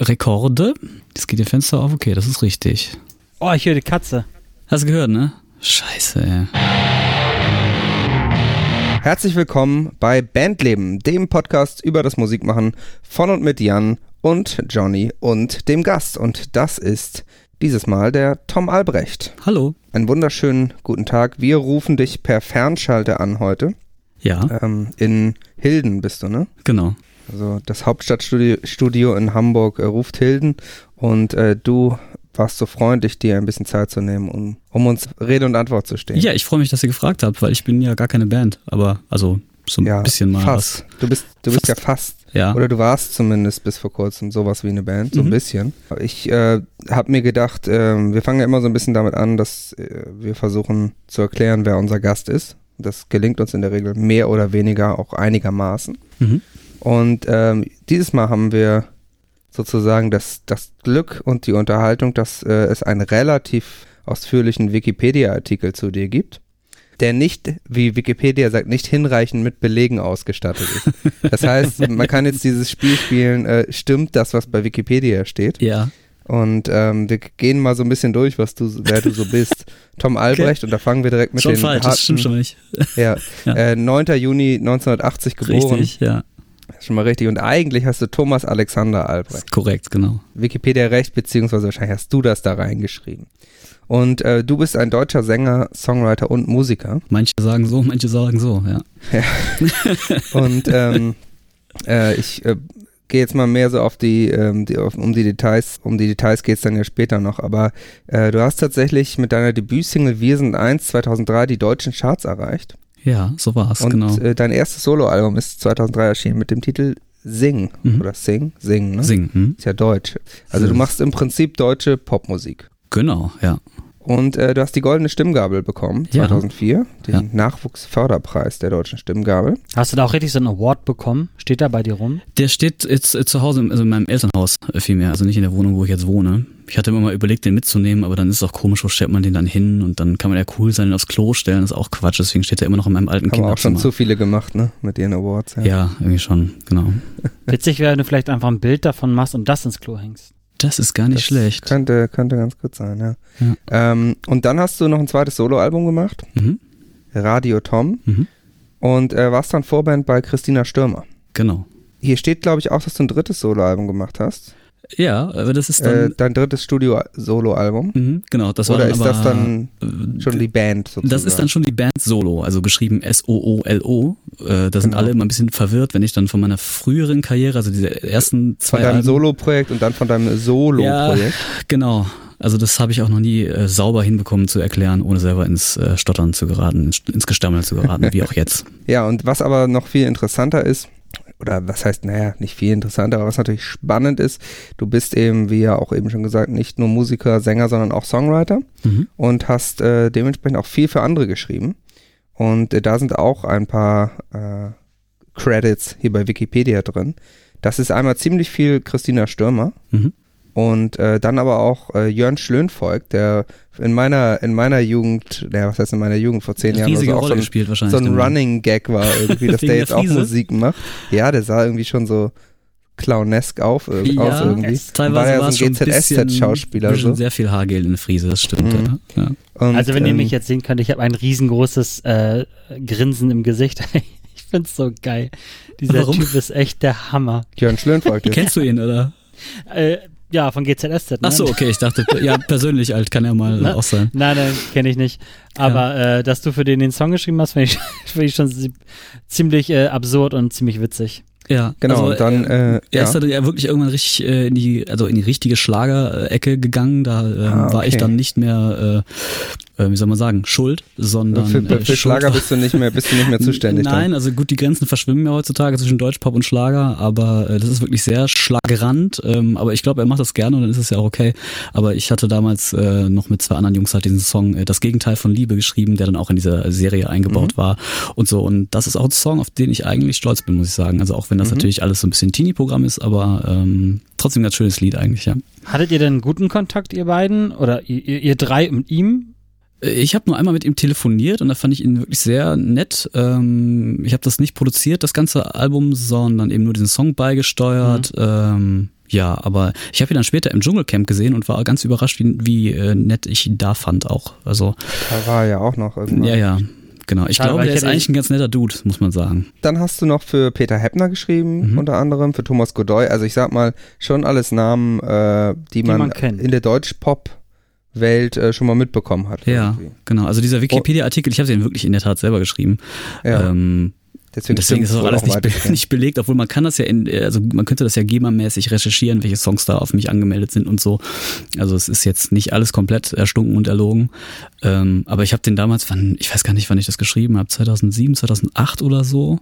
Rekorde. Jetzt geht ihr Fenster auf. Okay, das ist richtig. Oh, ich höre die Katze. Hast du gehört, ne? Scheiße, ey. Herzlich willkommen bei Bandleben, dem Podcast über das Musikmachen von und mit Jan und Johnny und dem Gast. Und das ist dieses Mal der Tom Albrecht. Hallo. Einen wunderschönen guten Tag. Wir rufen dich per Fernschalter an heute. Ja, Ähm, in Hilden bist du, ne? genau. Also das Hauptstadtstudio Studio in Hamburg äh, ruft Hilden und äh, du warst so freundlich, dir ein bisschen Zeit zu nehmen, um, um uns Rede und Antwort zu stehen. Ja, ich freue mich, dass ihr gefragt habt, weil ich bin ja gar keine Band, aber also so ein Ja, bisschen mal fast. Du bist, du bist ja fast. Ja. Oder du warst zumindest bis vor kurzem sowas wie eine Band, so ein Mhm. bisschen. Ich äh, habe mir gedacht, ähm, wir fangen ja immer so ein bisschen damit an, dass äh, wir versuchen zu erklären, wer unser Gast ist. Das gelingt uns in der Regel mehr oder weniger auch einigermaßen. Mhm. Und ähm, dieses Mal haben wir sozusagen das, das Glück und die Unterhaltung, dass äh, es einen relativ ausführlichen Wikipedia-Artikel zu dir gibt, der nicht, wie Wikipedia sagt, nicht hinreichend mit Belegen ausgestattet ist. Das heißt, man kann jetzt dieses Spiel spielen, äh, stimmt das, was bei Wikipedia steht? Ja. Und ähm, wir gehen mal so ein bisschen durch, was du, wer du so bist. Tom Albrecht, und da fangen wir direkt mit schon den falsch, harten, das stimmt schon nicht. Ja, Ja. Äh, 9. Juni 1980 geboren. Richtig, ja. Schon mal richtig. Und eigentlich hast du Thomas Alexander Albrecht. Korrekt, genau. Wikipedia recht, beziehungsweise wahrscheinlich hast du das da reingeschrieben. Und äh, du bist ein deutscher Sänger, Songwriter und Musiker. Manche sagen so, manche sagen so, ja. Und ähm, äh, ich äh, gehe jetzt mal mehr so auf die, ähm, die auf, um die Details, um die Details geht's dann ja später noch, aber äh, du hast tatsächlich mit deiner Debütsingle Wir sind eins 2003 die deutschen Charts erreicht. Ja, so war's, und genau. äh, dein erstes Soloalbum ist 2003 erschienen mit dem Titel Sing Mhm. oder Sing, Sing, ne? Singen. Hm? Ist ja deutsch. Also du machst im Prinzip deutsche Popmusik. Genau, ja. Und äh, du hast die Goldene Stimmgabel bekommen, Ja. 2004, den Ja. Nachwuchsförderpreis der Deutschen Stimmgabel. Hast du da auch richtig so einen Award bekommen? Steht da bei dir rum? Der steht jetzt äh, zu Hause, also in meinem Elternhaus äh, vielmehr, also nicht in der Wohnung, wo ich jetzt wohne. Ich hatte immer mal überlegt, den mitzunehmen, aber dann ist es auch komisch, wo stellt man den dann hin und dann kann man ja cool sein, den aufs Klo stellen, das ist auch Quatsch, deswegen steht er immer noch in meinem alten Haben auch schon Kinderzimmer. zu viele gemacht, ne? Mit ihren Awards. Ja. ja, irgendwie schon, genau. Witzig wäre, wenn du vielleicht einfach ein Bild davon machst und das ins Klo hängst. Das ist gar nicht Das schlecht. Könnte, könnte ganz gut sein, ja. Ja. Ähm, und dann hast du noch ein zweites Soloalbum gemacht, Mhm. Radio Tom, Mhm. und äh, warst dann Vorband bei Christina Stürmer. Genau. Hier steht, glaube ich, auch, dass du ein drittes Soloalbum gemacht hast. Ja, aber das ist Äh, dann, dein drittes Studio-Soloalbum. mhm, genau, das war Oder dann ist aber, das dann äh, schon die Band sozusagen? Das ist dann schon die Band Solo, also geschrieben S-O-O-L-O. Äh, da sind Genau. alle immer ein bisschen verwirrt, wenn ich dann von meiner früheren Karriere, also diese ersten zwei Von deinem Solo-Projekt und dann von deinem Solo-Projekt. Genau. Also das habe ich auch noch nie äh, sauber hinbekommen zu erklären, ohne selber ins äh, Stottern zu geraten, ins, ins Gestammel zu geraten, wie auch jetzt. Ja, und was aber noch viel interessanter ist, oder was heißt, naja, nicht viel interessanter, aber was natürlich spannend ist, du bist eben, wie ja auch eben schon gesagt, nicht nur Musiker, Sänger, sondern auch Songwriter Mhm. und hast äh, dementsprechend auch viel für andere geschrieben. Und äh, da sind auch ein paar äh, Credits hier bei Wikipedia drin. Das ist einmal ziemlich viel Christina Stürmer Mhm. und äh, dann aber auch äh, Jörn Schlönvolk, der in meiner in meiner Jugend, ja, was heißt in meiner Jugend vor zehn Jahren so auch Rolle so ein, gespielt wahrscheinlich. so ein. Running Gag war irgendwie, dass der der jetzt auch? Musik macht. Ja, der sah irgendwie schon so clownesk auf, äh, Ja, aus irgendwie. Teilweise war ja es so schon ein GZSZ-Schauspieler. bisschen So. sehr viel Haargel in der Friese, das stimmt. Mhm. Ja. Ja. Und, also wenn ihr ähm, mich jetzt sehen könnt, ich habe ein riesengroßes äh, Grinsen im Gesicht. ich find's so geil. Dieser Warum? Typ ist echt der Hammer. Jörn Schlönvolk. jetzt. Kennst du ihn, oder? Äh, ja, von GZSZ. Ne? Ach so, okay, ich dachte, ja, persönlich alt kann er mal Na, auch sein. Nein, nein, kenne ich nicht. Aber äh, dass du für den den Song geschrieben hast, finde ich, find ich schon zi- ziemlich äh, absurd und ziemlich witzig. Ja, Genau, also, und dann, äh, Er ja. ist dann ja wirklich irgendwann richtig äh, in die, also in die richtige Schlagerecke gegangen. Da ähm, Ah, war ich okay. dann nicht mehr, äh, äh, wie soll man sagen, schuld, sondern für, äh, für Schlager bist du nicht mehr, bist du nicht mehr zuständig. Nein, also gut, die Grenzen verschwimmen ja heutzutage zwischen Deutschpop und Schlager, aber äh, das ist wirklich sehr schlagerant. Ähm, aber ich glaube, er macht das gerne und dann ist es ja auch okay. Aber ich hatte damals äh, noch mit zwei anderen Jungs halt diesen Song äh, Das Gegenteil von Liebe geschrieben, der dann auch in dieser Serie eingebaut war und so. Und das ist auch ein Song, auf den ich eigentlich stolz bin, muss ich sagen. Also auch wenn das natürlich alles so ein bisschen Teenie-Programm ist, aber ähm, trotzdem ein ganz schönes Lied eigentlich, ja. Hattet ihr denn guten Kontakt, ihr beiden? Oder ihr, ihr ihr drei mit ihm? Ich habe nur einmal mit ihm telefoniert und da fand ich ihn wirklich sehr nett. Ähm, ich habe das nicht produziert, das ganze Album, sondern eben nur diesen Song beigesteuert. Ähm, Ja, aber ich habe ihn dann später im Dschungelcamp gesehen und war ganz überrascht, wie, wie äh, nett ich ihn da fand auch. Also Da war er ja auch noch irgendwann. ja, ja, genau. Ich Schade, glaube, der ich ist eigentlich ein ganz netter Dude, muss man sagen. Dann hast du noch für Peter Heppner geschrieben, Mhm. unter anderem, für Thomas Godoy. Also ich sag mal, schon alles Namen, äh, die, man, man kennt. in der Deutsch-Pop-Welt äh, schon mal mitbekommen hat. Ja, irgendwie. genau. Also dieser Wikipedia-Artikel, ich habe den wirklich in der Tat selber geschrieben. Ja, Ähm, deswegen, Deswegen ist das auch alles nicht, be nicht belegt, obwohl man kann das ja in, also man könnte das ja GEMA-mäßig recherchieren, welche Songs da auf mich angemeldet sind und so. Also es ist jetzt nicht alles komplett erstunken und erlogen. Ähm, aber ich habe den damals, wann, ich weiß gar nicht, wann ich das geschrieben habe, 2007, 2008 oder so.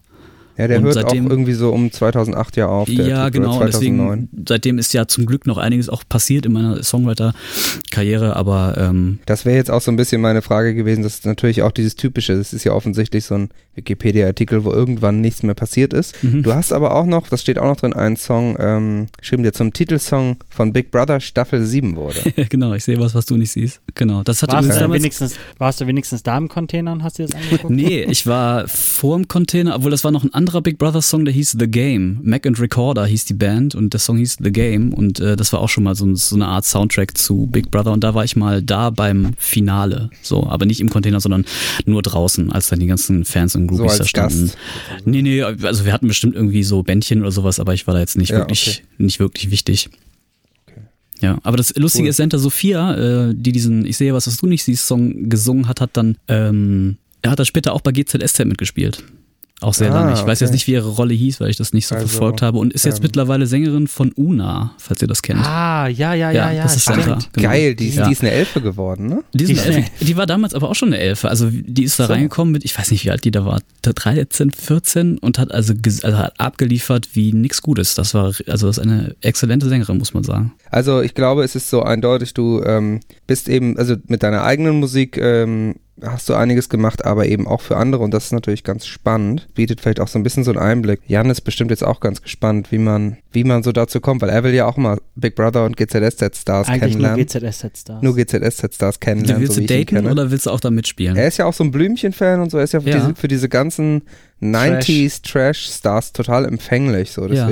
Ja, der und hört seitdem- auch irgendwie so um 2008 ja auf. Der ja, Typ, oder genau. 2009. Deswegen, seitdem ist ja zum Glück noch einiges auch passiert in meiner Songwriter-Karriere, aber ähm, Das wäre jetzt auch so ein bisschen meine Frage gewesen. Das ist natürlich auch dieses Typische. Das ist ja offensichtlich so ein Wikipedia-Artikel, wo irgendwann nichts mehr passiert ist. mhm. Du hast aber auch noch, das steht auch noch drin, einen Song ähm, geschrieben, der zum Titelsong von Big Brother Staffel 7 wurde. genau, ich sehe was, was du nicht siehst. Genau. Das hat Warst, du damals wenigstens, warst du wenigstens da im Container und hast dir das angeguckt? Nee, ich war vorm Container, obwohl das war noch ein anderer Big Brother Song, der hieß The Game. Mac and Recorder hieß die Band und der Song hieß The Game und äh, das war auch schon mal so, so eine Art Soundtrack zu Big Brother und da war ich mal da beim Finale. So, aber nicht im Container, sondern nur draußen, als dann die ganzen Fans und So Groupies da als standen. Gast. Nee, nee, also wir hatten bestimmt irgendwie so Bändchen oder sowas, aber ich war da jetzt nicht Ja, wirklich, nicht wirklich wichtig. Ja, aber das Lustige Cool. ist, Santa Sophia, äh, die diesen Ich sehe was, was du nicht siehst, Song gesungen hat, hat dann, ähm, er hat dann später auch bei GZSZ mitgespielt. Auch sehr Ah, lange. Ich weiß okay. jetzt nicht, wie ihre Rolle hieß, weil ich das nicht so Also, verfolgt habe und ist jetzt ähm, mittlerweile Sängerin von Una, falls ihr das kennt. Ah, ja, ja, ja, ja. das ist. Santa. Genau. Geil, die, ist- Ja. die ist eine Elfe geworden, ne? Die, ist Die eine Elfe. die war damals aber auch schon eine Elfe. Also die ist da So. reingekommen mit, ich weiß nicht, wie alt die da war, 13, 14 und hat also, also hat abgeliefert wie nix Gutes. Das war, also das ist eine exzellente Sängerin, muss man sagen. Also ich glaube, es ist so eindeutig, du ähm, bist eben, also mit deiner eigenen Musik ähm, hast du einiges gemacht, aber eben auch für andere und das ist natürlich ganz spannend. Bietet vielleicht auch so ein bisschen so einen Einblick. Jan ist bestimmt jetzt auch ganz gespannt, wie man, wie man so dazu kommt, weil er will ja auch mal Big Brother und GZSZ-Stars Eigentlich nur kennenlernen. GZSZ-Stars. Nur GZSZ-Stars kennenlernen, willst so du daten kenne. oder willst du auch da mitspielen? Er ist ja auch so ein Blümchen-Fan und so, er ist ja für, Ja. Diese, für diese ganzen 90s Trash-Stars total empfänglich, so Ja.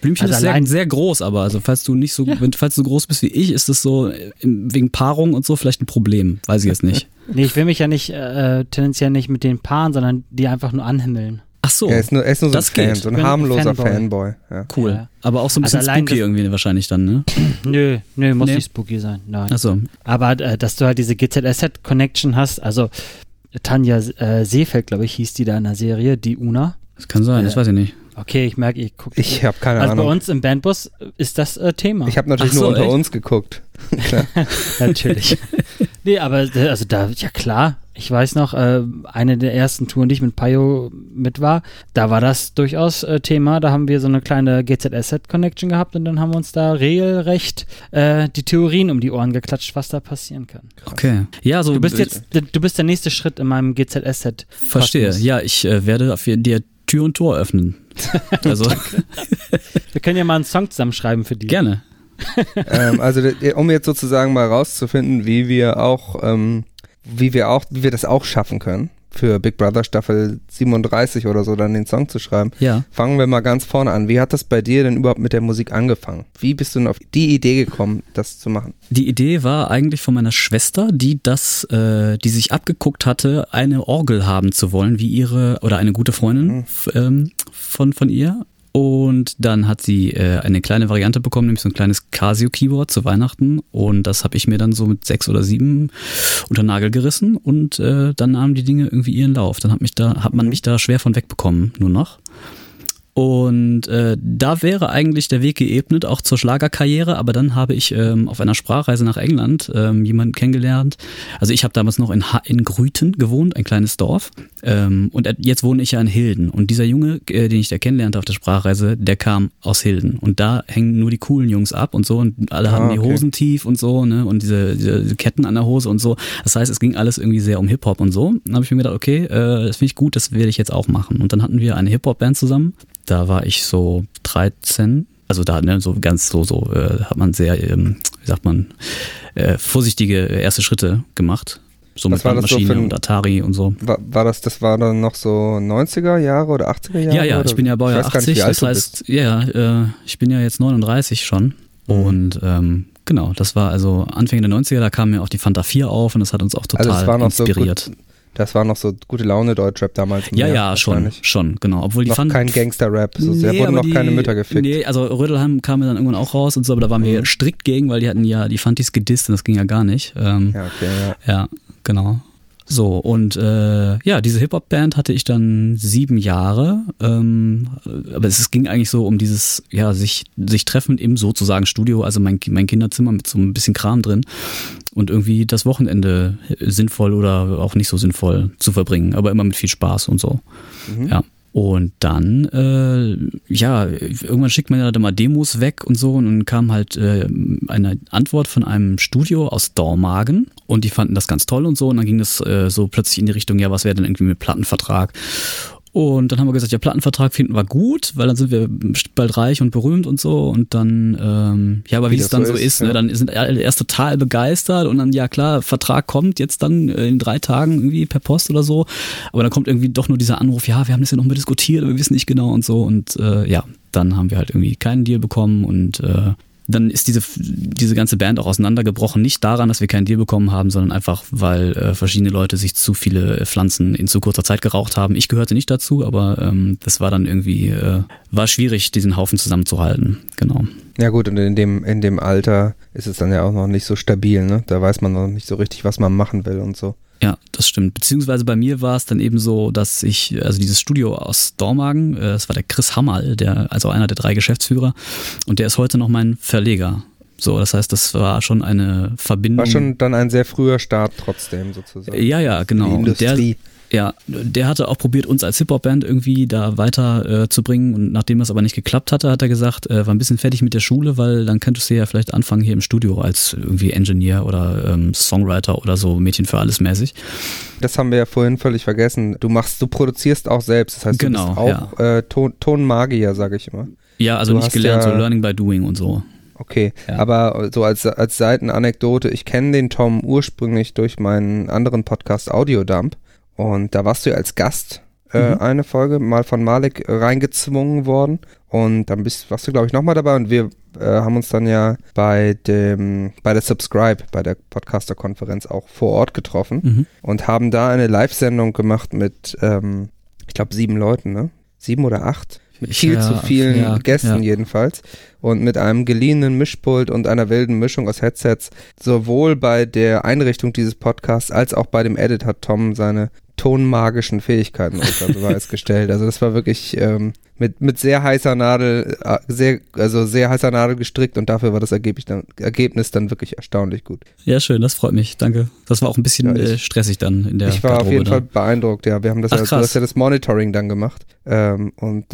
Blümchen Also ist sehr, allein- sehr groß, aber also falls du nicht so, wenn, falls du groß bist wie ich, ist das so äh, im- wegen Paarung und so vielleicht ein Problem. Weiß ich jetzt nicht. Nee, ich will mich ja nicht, äh, tendenziell nicht mit den Paaren, sondern die einfach nur anhimmeln. Ach so, Er ist nur, er ist nur so ein Das Fan, geht. so ein harmloser Fanboy. Fanboy. ja. cool. Ja. Aber auch so ein Also bisschen allein spooky das- irgendwie wahrscheinlich dann, ne? Nö, nö, muss Nee. nicht spooky sein. Nein. Achso, Aber äh, dass du halt diese GZSZ-Connection hast, also Tanja äh, Seefeld, glaube ich, hieß die da in der Serie, die Una. das kann sein, das Äh, weiß ich nicht. Okay, ich merke, ich gucke. Ich habe keine also bei Ahnung. uns im Bandbus ist das äh, Thema. Ich habe natürlich so, nur unter echt? uns geguckt. Klar. Natürlich. nee, aber äh, also da, ja klar, ich weiß noch, äh, eine der ersten Touren, die ich mit Payo mit war, da war das durchaus äh, Thema. Da haben wir so eine kleine GZSZ-Connection gehabt und dann haben wir uns da regelrecht äh, die Theorien um die Ohren geklatscht, was da passieren kann. Okay. Ja, so Du bist äh, jetzt, du bist der nächste Schritt in meinem GZSZ. Verstehe. Ja, ich äh, werde für dir Tür und Tor öffnen. Also Wir können ja mal einen Song zusammenschreiben für die. gerne. ähm, also um jetzt sozusagen mal rauszufinden, wie wir auch, ähm, wie wir auch, wie wir das auch schaffen können, für Big Brother Staffel 37 oder so dann den Song zu schreiben. Ja. Fangen wir mal ganz vorne an. Wie hat das bei dir denn überhaupt mit der Musik angefangen? Wie bist du denn auf die Idee gekommen, das zu machen? Die Idee war eigentlich von meiner Schwester, die das, äh, die sich abgeguckt hatte, eine Orgel haben zu wollen, wie ihre oder eine gute Freundin Mhm. ähm, von von ihr. Und dann hat sie äh, eine kleine Variante bekommen, nämlich so ein kleines Casio-Keyboard zu Weihnachten. Und das habe ich mir dann so mit sechs oder sieben unter Nagel gerissen. Und äh, dann nahmen die Dinge irgendwie ihren Lauf. Dann hat mich da, hat man mich da schwer von wegbekommen, nur noch. Und äh, da wäre eigentlich der Weg geebnet, auch zur Schlagerkarriere, aber dann habe ich ähm, auf einer Sprachreise nach England ähm, jemanden kennengelernt. Also ich habe damals noch in, ha in Grüten gewohnt, ein kleines Dorf. Ähm, und jetzt wohne ich ja in Hilden. Und dieser Junge, äh, den ich da kennenlernte auf der Sprachreise, der kam aus Hilden. Und da hängen nur die coolen Jungs ab und so. Und alle Ah, haben die okay. Hosen tief und so, ne? Und diese, diese Ketten an der Hose und so. Das heißt, es ging alles irgendwie sehr um Hip-Hop und so. Dann habe ich mir gedacht, okay, äh, das finde ich gut, das will ich jetzt auch machen. Und dann hatten wir eine Hip-Hop-Band zusammen. Da war ich so 13. Also da, ne, so ganz so, so äh, hat man sehr, ähm, wie sagt man, äh, vorsichtige erste Schritte gemacht. So mit Bandmaschine so und Atari und so. War, war, das, das war dann noch so 90er Jahre oder 80er Jahre? Ja, ja, ich bin ja Baujahr 80, nicht, das heißt, ja, äh, ich bin ja jetzt 39 schon. Mhm. Und ähm, genau, das war also Anfang der 90er, da kam ja auch die Fanta 4 auf und das hat uns auch total also inspiriert. So gut, das war noch so gute Laune Deutschrap damals. Ja, ja, schon, schon, genau. Obwohl die noch fand, kein Gangster-Rap, so nee, wurden noch die, keine Mütter gefickt. Nee, also Rödelheim kam ja dann irgendwann auch raus und so, aber da waren mhm. wir strikt gegen, weil die hatten ja die Fantis gedisst und das ging ja gar nicht. Ähm, ja, okay, ja. Ja, genau. So, und äh, ja, diese Hip-Hop-Band hatte ich dann sieben Jahre. Ähm, aber es ging eigentlich so um dieses, ja, sich, sich treffen im sozusagen Studio, also mein, mein Kinderzimmer mit so ein bisschen Kram drin und irgendwie das Wochenende sinnvoll oder auch nicht so sinnvoll zu verbringen, aber immer mit viel Spaß und so. Mhm. Ja. Und dann, äh, ja, irgendwann schickt man ja da mal Demos weg und so. Und dann kam halt äh, eine Antwort von einem Studio aus Dormagen. Und die fanden das ganz toll und so. Und dann ging das äh, so plötzlich in die Richtung, ja, was wäre denn irgendwie mit Plattenvertrag? Und dann haben wir gesagt, ja, Plattenvertrag finden wir gut, weil dann sind wir bald reich und berühmt und so. Und dann, ähm, ja, aber wie, wie es dann so ist, ist ne, ja. ne, dann sind alle erst total begeistert und dann, ja klar, Vertrag kommt jetzt dann äh, in drei Tagen irgendwie per Post oder so. Aber dann kommt irgendwie doch nur dieser Anruf, ja, wir haben das ja nochmal diskutiert, aber wir wissen nicht genau und so. Und äh, ja, dann haben wir halt irgendwie keinen Deal bekommen und äh, dann ist diese, diese ganze Band auch auseinandergebrochen. Nicht daran, dass wir keinen Deal bekommen haben, sondern einfach, weil äh, verschiedene Leute sich zu viele Pflanzen in zu kurzer Zeit geraucht haben. Ich gehörte nicht dazu, aber ähm, das war dann irgendwie, äh, war schwierig, diesen Haufen zusammenzuhalten. Genau. Ja gut, und in dem, in dem Alter ist es dann ja auch noch nicht so stabil, ne? Da weiß man noch nicht so richtig, was man machen will und so. Ja, das stimmt. Beziehungsweise bei mir war es dann eben so, dass ich, also dieses Studio aus Dormagen, äh, das war der Chris Hammerl, der, also einer der drei Geschäftsführer, und der ist heute noch mein Verleger. So, das heißt, das war schon eine Verbindung. War schon dann ein sehr früher Start trotzdem sozusagen. Ja, ja, genau. Und der, ja, der hatte auch probiert, uns als Hip-Hop-Band irgendwie da weiter äh, zu bringen. Und nachdem das aber nicht geklappt hatte, hat er gesagt, äh, war ein bisschen fertig mit der Schule, weil dann könntest du ja vielleicht anfangen hier im Studio als irgendwie Engineer oder ähm, Songwriter oder so Mädchen für alles mäßig. Das haben wir ja vorhin völlig vergessen. Du machst, du produzierst auch selbst. Das heißt, genau, du bist auch ja. äh, Ton, Tonmagier, sage ich immer. Ja, also du nicht gelernt, ja, so Learning by Doing und so. Okay, ja. aber so als, als Seitenanekdote, ich kenne den Tom ursprünglich durch meinen anderen Podcast Audiodump. Und da warst du ja als Gast äh, mhm. eine Folge mal von Malik reingezwungen worden. Und dann bist, warst du, glaube ich, nochmal dabei. Und wir äh, haben uns dann ja bei dem, bei der Subscribe, bei der Podcaster-Konferenz auch vor Ort getroffen mhm. und haben da eine Live-Sendung gemacht mit, ähm, ich glaube, sieben Leuten, ne? Sieben oder acht? Mit viel ja, zu vielen ja, Gästen ja. jedenfalls. Und mit einem geliehenen Mischpult und einer wilden Mischung aus Headsets. Sowohl bei der Einrichtung dieses Podcasts als auch bei dem Edit hat Tom seine tonmagischen Fähigkeiten unter Beweis gestellt. Also das war wirklich ähm, mit, mit sehr heißer Nadel, äh, sehr, also sehr heißer Nadel gestrickt und dafür war das Ergebnis dann, Ergebnis dann wirklich erstaunlich gut. Ja, schön, das freut mich, danke. Das war auch ein bisschen ja, ich, äh, stressig dann in der Ich war auf jeden da. Fall beeindruckt, ja. Wir haben das Ach, ja, du hast ja das Monitoring dann gemacht ähm, und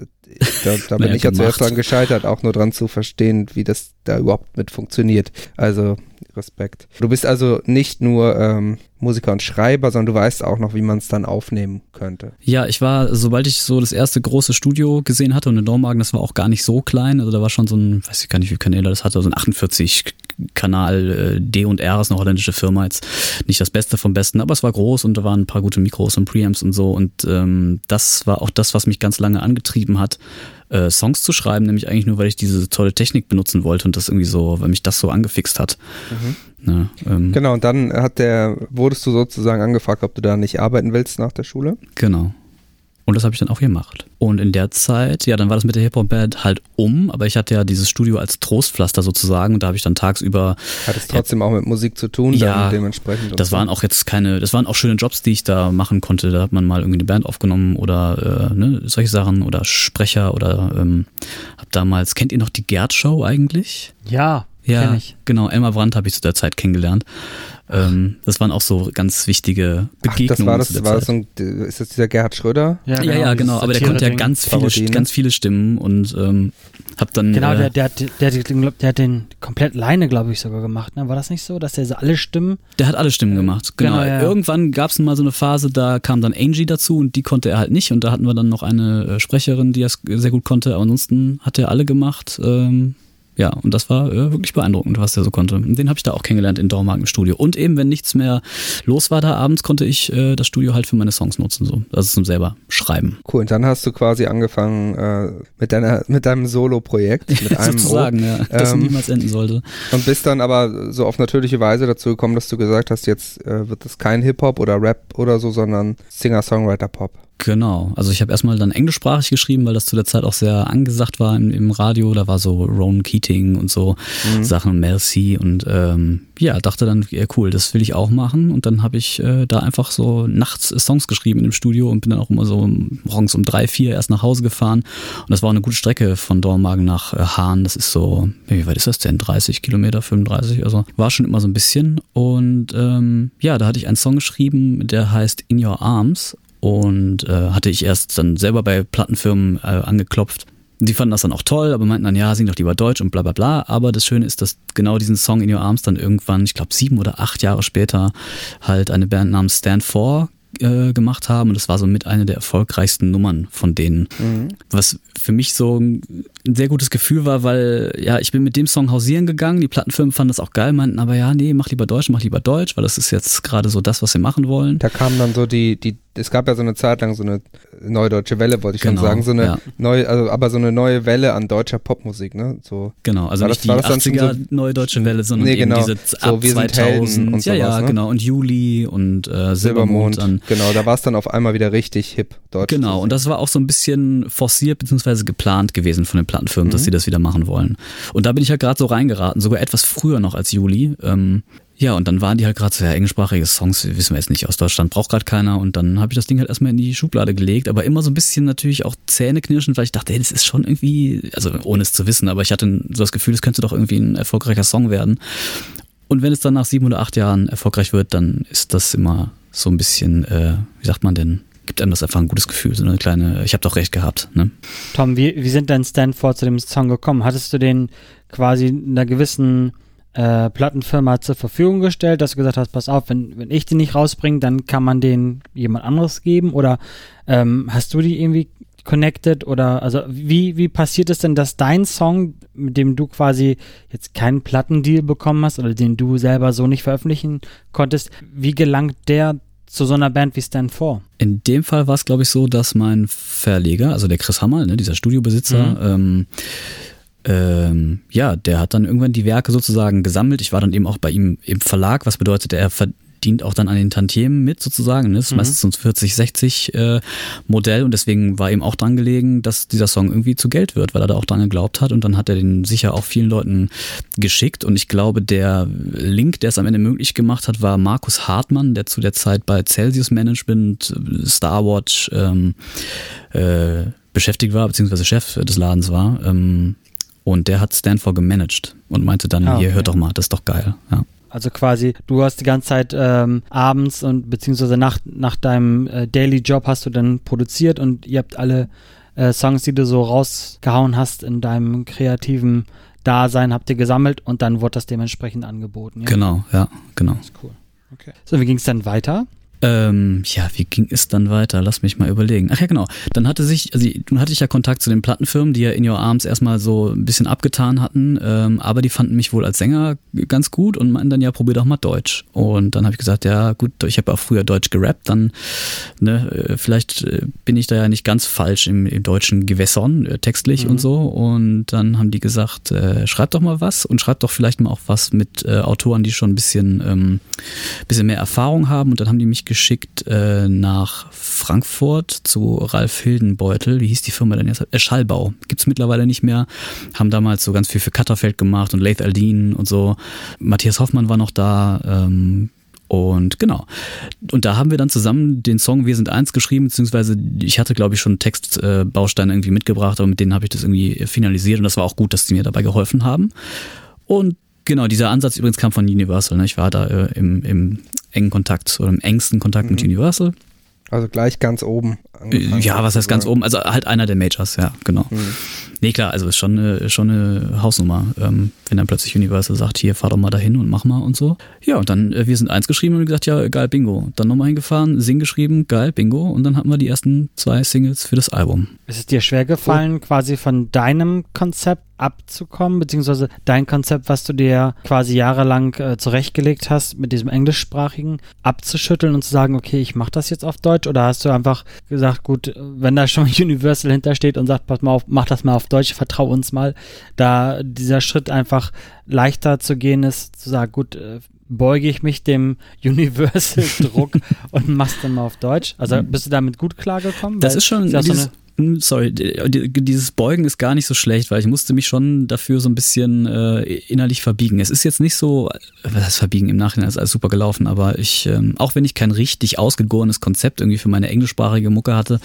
da, da bin naja, ich ja zuerst dran gescheitert, auch nur dran zu verstehen, wie das da überhaupt mit funktioniert. Also Respekt. Du bist also nicht nur ähm, Musiker und Schreiber, sondern du weißt auch noch, wie man es dann aufnehmen könnte. Ja, ich war, sobald ich so das erste große Studio gesehen hatte und in Dormagen, das war auch gar nicht so klein, also da war schon so ein, weiß ich gar nicht, wie Kanäle das hatte, so ein 48 Kanal äh, D&R ist eine holländische Firma, jetzt. Nicht das Beste vom Besten, aber es war groß und da waren ein paar gute Mikros und Preamps und so. Und ähm, das war auch das, was mich ganz lange angetrieben hat, äh, Songs zu schreiben, nämlich eigentlich nur, weil ich diese tolle Technik benutzen wollte und das irgendwie so, weil mich das so angefixt hat. Mhm. Ja, ähm, genau, und dann hat der, wurdest du sozusagen angefragt, ob du da nicht arbeiten willst nach der Schule? Genau. Und das habe ich dann auch gemacht. Und in der Zeit, ja, dann war das mit der Hip-Hop-Band halt um, aber ich hatte ja dieses Studio als Trostpflaster sozusagen und da habe ich dann tagsüber. Hat es trotzdem ja, auch mit Musik zu tun, ja, dementsprechend. Das waren auch jetzt keine, das waren auch schöne Jobs, die ich da machen konnte. Da hat man mal irgendwie eine Band aufgenommen oder äh, ne, solche Sachen oder Sprecher oder ähm, hab damals, kennt ihr noch die Gerd-Show eigentlich? Ja, ja, genau. Elmar Brandt habe ich zu der Zeit kennengelernt. Ähm, das waren auch so ganz wichtige Begegnungen. Ach, das war das, war das so ein, ist das dieser Gerhard Schröder? Ja, genau, ja, ja, genau. Aber der konnte ja ganz viele, Parodie, ganz viele Stimmen und ähm, hab dann. Genau, äh, der, der, der, der, der hat den komplett Leine, glaube ich, sogar gemacht. Ne? War das nicht so, dass der so alle Stimmen? Der hat alle Stimmen gemacht. Genau. genau ja, Irgendwann gab es mal so eine Phase, da kam dann Angie dazu und die konnte er halt nicht. Und da hatten wir dann noch eine äh, Sprecherin, die das sehr gut konnte. Aber ansonsten hat er alle gemacht. Ähm, ja, und das war äh, wirklich beeindruckend, was der so konnte. Den habe ich da auch kennengelernt in Dormagen im Studio. Und eben, wenn nichts mehr los war da abends, konnte ich äh, das Studio halt für meine Songs nutzen, so. Also zum selber schreiben. Cool, und dann hast du quasi angefangen äh, mit deiner mit deinem Solo-Projekt, mit einem Sozusagen, ja, das Ähm, niemals enden sollte. und bist dann aber so auf natürliche Weise dazu gekommen, dass du gesagt hast, jetzt äh, wird es kein Hip-Hop oder Rap oder so, sondern Singer-Songwriter-Pop. Genau. Also ich habe erstmal dann englischsprachig geschrieben, weil das zu der Zeit auch sehr angesagt war im, im Radio. Da war so Ronan Keating und so Mhm. Sachen, Mel C und ähm, ja, dachte dann, ja, cool, das will ich auch machen. Und dann habe ich äh, da einfach so nachts Songs geschrieben im Studio und bin dann auch immer so morgens um drei, vier erst nach Hause gefahren. Und das war eine gute Strecke von Dormagen nach äh, Hahn. Das ist so, wie weit ist das denn? 30 Kilometer, 35? Also war schon immer so ein bisschen. Und ähm, ja, da hatte ich einen Song geschrieben, der heißt In Your Arms und äh, hatte ich erst dann selber bei Plattenfirmen äh, angeklopft. Die fanden das dann auch toll, aber meinten dann, ja, sing doch lieber Deutsch und bla bla bla. Aber das Schöne ist, dass genau diesen Song In Your Arms dann irgendwann, ich glaube sieben oder acht Jahre später, halt eine Band namens Stand For äh, gemacht haben. Und das war so mit einer der erfolgreichsten Nummern von denen. Was für mich so ein sehr gutes Gefühl war, weil ja, ich bin mit dem Song hausieren gegangen. Die Plattenfirmen fanden das auch geil, meinten aber ja, nee, mach lieber Deutsch, mach lieber Deutsch, weil das ist jetzt gerade so das, was wir machen wollen. Da kam dann so die, die, es gab ja so eine Zeit lang so eine neue deutsche Welle, wollte ich Genau, schon sagen, so eine ja. neue, also aber so eine neue Welle an deutscher Popmusik, ne? So Genau, also War nicht das- die war das dann schon 80er so- neue deutsche Welle, sondern Nee, eben genau. diese So, ab Wir sind 2000. Helden und ja, ja, sowas, ne? genau. Und Juli und äh, Silbermond. Silbermond, genau, da war es dann auf einmal wieder richtig hip, deutsch. Genau, und das war auch so ein bisschen forciert bzw. geplant gewesen von den Plattenfirmen, dass sie das wieder machen wollen. Und da bin ich halt gerade so reingeraten, sogar etwas früher noch als Juli. Ähm, ja, und dann waren die halt gerade so, ja, englischsprachige Songs, wissen wir jetzt nicht, aus Deutschland braucht gerade keiner. Und dann habe ich das Ding halt erstmal in die Schublade gelegt, aber immer so ein bisschen natürlich auch zähneknirschend, weil ich dachte, hey, das ist schon irgendwie, also ohne es zu wissen, aber ich hatte so das Gefühl, es könnte doch irgendwie ein erfolgreicher Song werden. Und wenn es dann nach sieben oder acht Jahren erfolgreich wird, dann ist das immer so ein bisschen, äh, wie sagt man denn, gibt einem das einfach ein gutes Gefühl, so eine kleine, ich habe doch recht gehabt. Ne? Tom, wie, wie sind denn Stanford zu dem Song gekommen? Hattest du den quasi einer gewissen äh, Plattenfirma zur Verfügung gestellt, dass du gesagt hast, pass auf, wenn, wenn ich den nicht rausbringe, dann kann man den jemand anderes geben? Oder ähm, hast du die irgendwie connected? Oder also wie, wie passiert es denn, dass dein Song, mit dem du quasi jetzt keinen Plattendeal bekommen hast oder den du selber so nicht veröffentlichen konntest, wie gelangt der zu so einer Band wie Stand For? In dem Fall war es, glaube ich, so, dass mein Verleger, also der Chris Hammer, ne, dieser Studiobesitzer, ähm, ähm, ja, der hat dann irgendwann die Werke sozusagen gesammelt. Ich war dann eben auch bei ihm im Verlag, was bedeutet, er verdient auch dann an den Tantiemen mit sozusagen. Ne? Das ist meistens so ein 40-60 äh, Modell und deswegen war ihm auch dran gelegen, dass dieser Song irgendwie zu Geld wird, weil er da auch dran geglaubt hat und dann hat er den sicher auch vielen Leuten geschickt und ich glaube, der Link, der es am Ende möglich gemacht hat, war Markus Hartmann, der zu der Zeit bei Celsius Management, Starwatch ähm, äh, beschäftigt war, beziehungsweise Chef des Ladens war. Ähm, und der hat Stanford gemanagt und meinte dann, Ah, hier, okay. hört doch mal, das ist doch geil. Ja. Also quasi, du hast die ganze Zeit ähm, abends und beziehungsweise nach, nach deinem äh, Daily Job hast du dann produziert und ihr habt alle äh, Songs, die du so rausgehauen hast in deinem kreativen Dasein, habt ihr gesammelt und dann wurde das dementsprechend angeboten. Ja? Genau, ja, genau. Das ist cool. Okay. So, wie ging es dann weiter? Ähm, ja, wie ging es dann weiter? Lass mich mal überlegen. Ach ja, genau. Dann hatte sich, also nun hatte ich ja Kontakt zu den Plattenfirmen, die ja In Your Arms erstmal so ein bisschen abgetan hatten, ähm, aber die fanden mich wohl als Sänger ganz gut und meinten dann, ja, probier doch mal Deutsch. Und dann habe ich gesagt, ja, gut, ich habe auch früher Deutsch gerappt, dann, ne, äh, vielleicht äh, bin ich da ja nicht ganz falsch im, im deutschen Gewässern, äh, textlich und so. Und dann haben die gesagt, äh, schreib doch mal was und schreib doch vielleicht mal auch was mit äh, Autoren, die schon ein bisschen, ähm, bisschen mehr Erfahrung haben. Und dann haben die mich geschickt äh, nach Frankfurt zu Ralf Hildenbeutel. Wie hieß die Firma denn jetzt? Äh, Schallbau. Gibt's mittlerweile nicht mehr. Haben damals so ganz viel für Katterfeld gemacht und Laith Aldin und so. Matthias Hoffmann war noch da. Ähm, und genau. Und da haben wir dann zusammen den Song Wir sind eins geschrieben, beziehungsweise ich hatte, glaube ich, schon Textbausteine äh, irgendwie mitgebracht, aber mit denen habe ich das irgendwie finalisiert und das war auch gut, dass die mir dabei geholfen haben. Und genau, dieser Ansatz übrigens kam von Universal. Ne? Ich war da äh, im, im engen Kontakt oder im engsten Kontakt mit Universal. Also gleich ganz oben Ja, was heißt ganz oben? Also halt einer der Majors, ja, genau. Mhm. Nee, klar, also ist schon eine, schon eine Hausnummer, ähm, wenn dann plötzlich Universal sagt, hier, fahr doch mal dahin und mach mal und so. Ja, und dann, äh, wir sind eins geschrieben und gesagt, ja, geil, Bingo. Dann nochmal hingefahren, Sing geschrieben, geil, Bingo. Und dann hatten wir die ersten zwei Singles für das Album. Ist es dir schwer gefallen, quasi von deinem Konzept abzukommen, beziehungsweise dein Konzept, was du dir quasi jahrelang äh, zurechtgelegt hast, mit diesem englischsprachigen abzuschütteln und zu sagen, okay, ich mache das jetzt auf Deutsch? Oder hast du einfach gesagt, gut, wenn da schon Universal hintersteht und sagt, pass mal auf, mach das mal auf Deutsch, vertrau uns mal, da dieser Schritt einfach leichter zu gehen ist, zu sagen, gut, äh, beuge ich mich dem Universal-Druck und mach's dann mal auf Deutsch? Also bist du damit gut klargekommen? Das Weil ist schon hm, sorry, die- die- dieses Beugen ist gar nicht so schlecht, weil ich musste mich schon dafür so ein bisschen äh, innerlich verbiegen. Es ist jetzt nicht so, was heißt verbiegen im Nachhinein ist alles super gelaufen, aber ich, ähm, auch wenn ich kein richtig ausgegorenes Konzept irgendwie für meine englischsprachige Mucke hatte,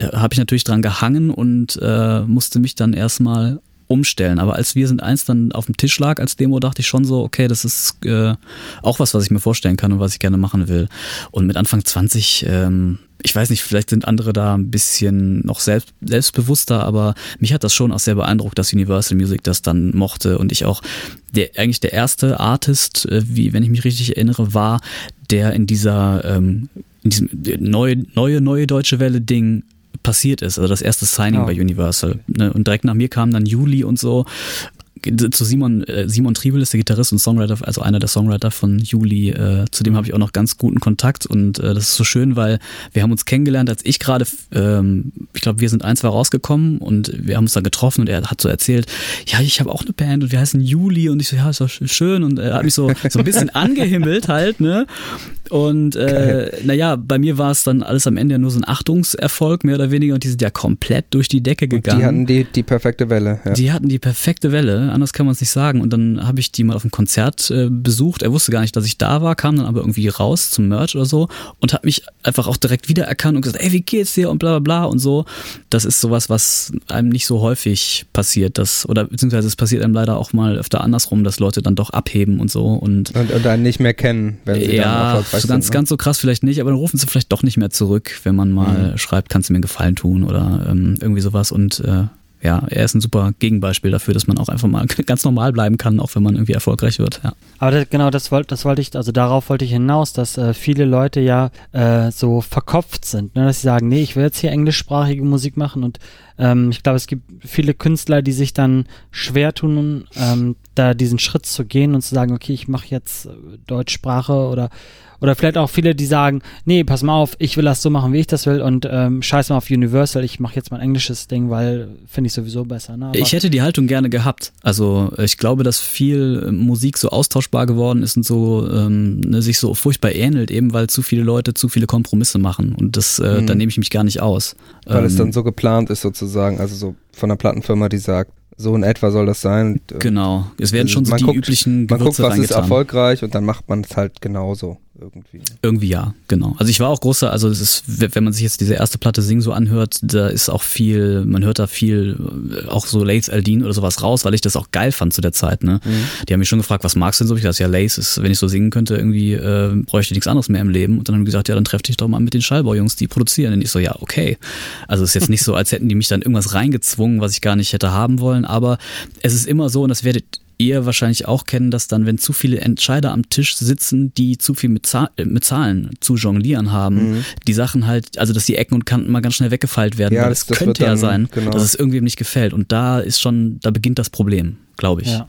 äh, habe ich natürlich dran gehangen und äh, musste mich dann erstmal umstellen. Aber als wir sind eins dann auf dem Tisch lag als Demo, dachte ich schon so, okay, das ist äh, auch was, was ich mir vorstellen kann und was ich gerne machen will. Und mit Anfang 20, ähm, ich weiß nicht, vielleicht sind andere da ein bisschen noch selbst, selbstbewusster, aber mich hat das schon auch sehr beeindruckt, dass Universal Music das dann mochte und ich auch der eigentlich der erste Artist, äh, wie wenn ich mich richtig erinnere, war, der in dieser ähm, in diesem äh, neue neue neue deutsche Welle Ding passiert ist, also das erste Signing Ja. bei Universal. Ne? Und direkt nach mir kam dann Juli und so. Zu Simon, äh, Simon Triebel ist der Gitarrist und Songwriter, also einer der Songwriter von Juli. Äh, zu dem habe ich auch noch ganz guten Kontakt und äh, das ist so schön, weil wir haben uns kennengelernt, als ich gerade, ähm, ich glaube, wir sind ein, zwei rausgekommen und wir haben uns dann getroffen und er hat so erzählt, ja, ich habe auch eine Band und wir heißen Juli und ich so, ja, ist doch schön und er hat mich so, so ein bisschen angehimmelt halt, ne? Und äh, naja, bei mir war es dann alles am Ende ja nur so ein Achtungserfolg, mehr oder weniger, und die sind ja komplett durch die Decke gegangen. Die hatten die, die perfekte Welle. Ja. Die hatten die perfekte Welle, anders kann man es nicht sagen. Und dann habe ich die mal auf einem Konzert äh, besucht. Er wusste gar nicht, dass ich da war, kam dann aber irgendwie raus zum Merch oder so und hat mich einfach auch direkt wiedererkannt und gesagt, ey, wie geht's dir und bla bla bla und so. Das ist sowas, was einem nicht so häufig passiert, das, oder beziehungsweise es passiert einem leider auch mal öfter andersrum, dass Leute dann doch abheben und so. Und und, und einen nicht mehr kennen, wenn sie dann ja, erfolgreich so ganz, sind. ne? ganz so krass vielleicht nicht, aber dann rufen sie vielleicht doch nicht mehr zurück, wenn man mal schreibt, kannst du mir einen Gefallen tun oder ähm, irgendwie sowas. Und äh, ja, er ist ein super Gegenbeispiel dafür, dass man auch einfach mal ganz normal bleiben kann, auch wenn man irgendwie erfolgreich wird. Ja. Aber das, genau, das wollte das wollte ich, also darauf wollte ich hinaus, dass äh, viele Leute ja äh, so verkopft sind, ne? dass sie sagen, nee, ich will jetzt hier englischsprachige Musik machen und ähm, ich glaube, es gibt viele Künstler, die sich dann schwer tun, ähm, da diesen Schritt zu gehen und zu sagen, okay, ich mache jetzt äh, Deutschsprache oder oder vielleicht auch viele, die sagen, nee, pass mal auf, ich will das so machen, wie ich das will und ähm, scheiß mal auf Universal, ich mache jetzt mein englisches Ding, weil finde ich sowieso besser. Ne? Ich hätte die Haltung gerne gehabt. Also ich glaube, dass viel äh, Musik so austauschbar geworden ist und so ähm, ne, sich so furchtbar ähnelt, eben weil zu viele Leute zu viele Kompromisse machen. Und das, äh, Mhm. da nehme ich mich gar nicht aus. Weil es Ähm, dann so geplant ist sozusagen, also so von einer Plattenfirma, die sagt, so in etwa soll das sein. Und, äh, Genau. Es werden schon so die guckt- üblichen Man guckt, Gewürze was ist erfolgreich und dann macht man es halt genauso irgendwie. Irgendwie ja, genau. Also ich war auch großer, also es ist, wenn man sich jetzt diese erste Platte Sing so anhört, da ist auch viel, man hört da viel, äh, auch so Lace Aldin oder sowas raus, weil ich das auch geil fand zu der Zeit. Ne? Die haben mich schon gefragt, was magst du denn so? Ich dachte, ja, Lace ist, wenn ich so singen könnte, irgendwie äh, bräuchte ich nichts anderes mehr im Leben. Und dann haben die gesagt, ja, dann treff dich doch mal mit den Schallbaujungs, die produzieren. Und ich so, ja, okay. Also es ist jetzt nicht so, als hätten die mich dann irgendwas reingezwungen, was ich gar nicht hätte haben wollen, aber es ist immer so, und das werdet ihr wahrscheinlich auch kennen, dass dann, wenn zu viele Entscheider am Tisch sitzen, die zu viel mit, Zahl, äh, mit Zahlen zu jonglieren haben, die Sachen halt, also dass die Ecken und Kanten mal ganz schnell weggefeilt werden, Ja, weil das- es das könnte wird ja dann- sein, genau. dass es irgendwem nicht gefällt. Und da ist schon, da beginnt das Problem, glaube ich. ja.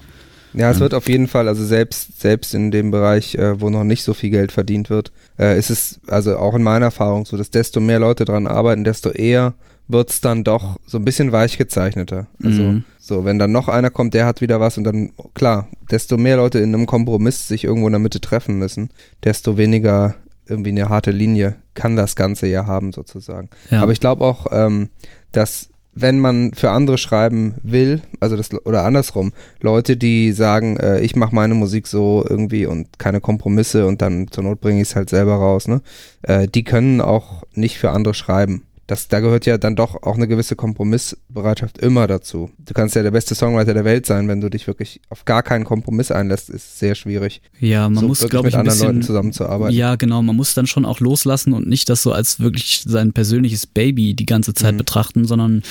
Ja, es wird auf jeden Fall, also selbst, selbst in dem Bereich, äh, wo noch nicht so viel Geld verdient wird, äh, ist es, also auch in meiner Erfahrung so, dass desto mehr Leute dran arbeiten, desto eher wird's dann doch so ein bisschen weich gezeichneter. Also Mhm. So, wenn dann noch einer kommt, der hat wieder was und dann, klar, desto mehr Leute in einem Kompromiss sich irgendwo in der Mitte treffen müssen, desto weniger irgendwie eine harte Linie kann das Ganze ja haben sozusagen. Ja. Aber ich glaube auch, ähm, dass wenn man für andere schreiben will, also das oder andersrum, Leute, die sagen, äh, ich mache meine Musik so irgendwie und keine Kompromisse und dann zur Not bringe ich es halt selber raus, ne? Äh, die können auch nicht für andere schreiben. Das, da gehört ja dann doch auch eine gewisse Kompromissbereitschaft immer dazu. Du kannst ja der beste Songwriter der Welt sein, wenn du dich wirklich auf gar keinen Kompromiss einlässt, ist sehr schwierig. Ja, man so muss, glaube mit ich, ein anderen bisschen, Leuten zusammenzuarbeiten. Ja, genau. Man muss dann schon auch loslassen und nicht das so als wirklich sein persönliches Baby die ganze Zeit Mhm. betrachten, sondern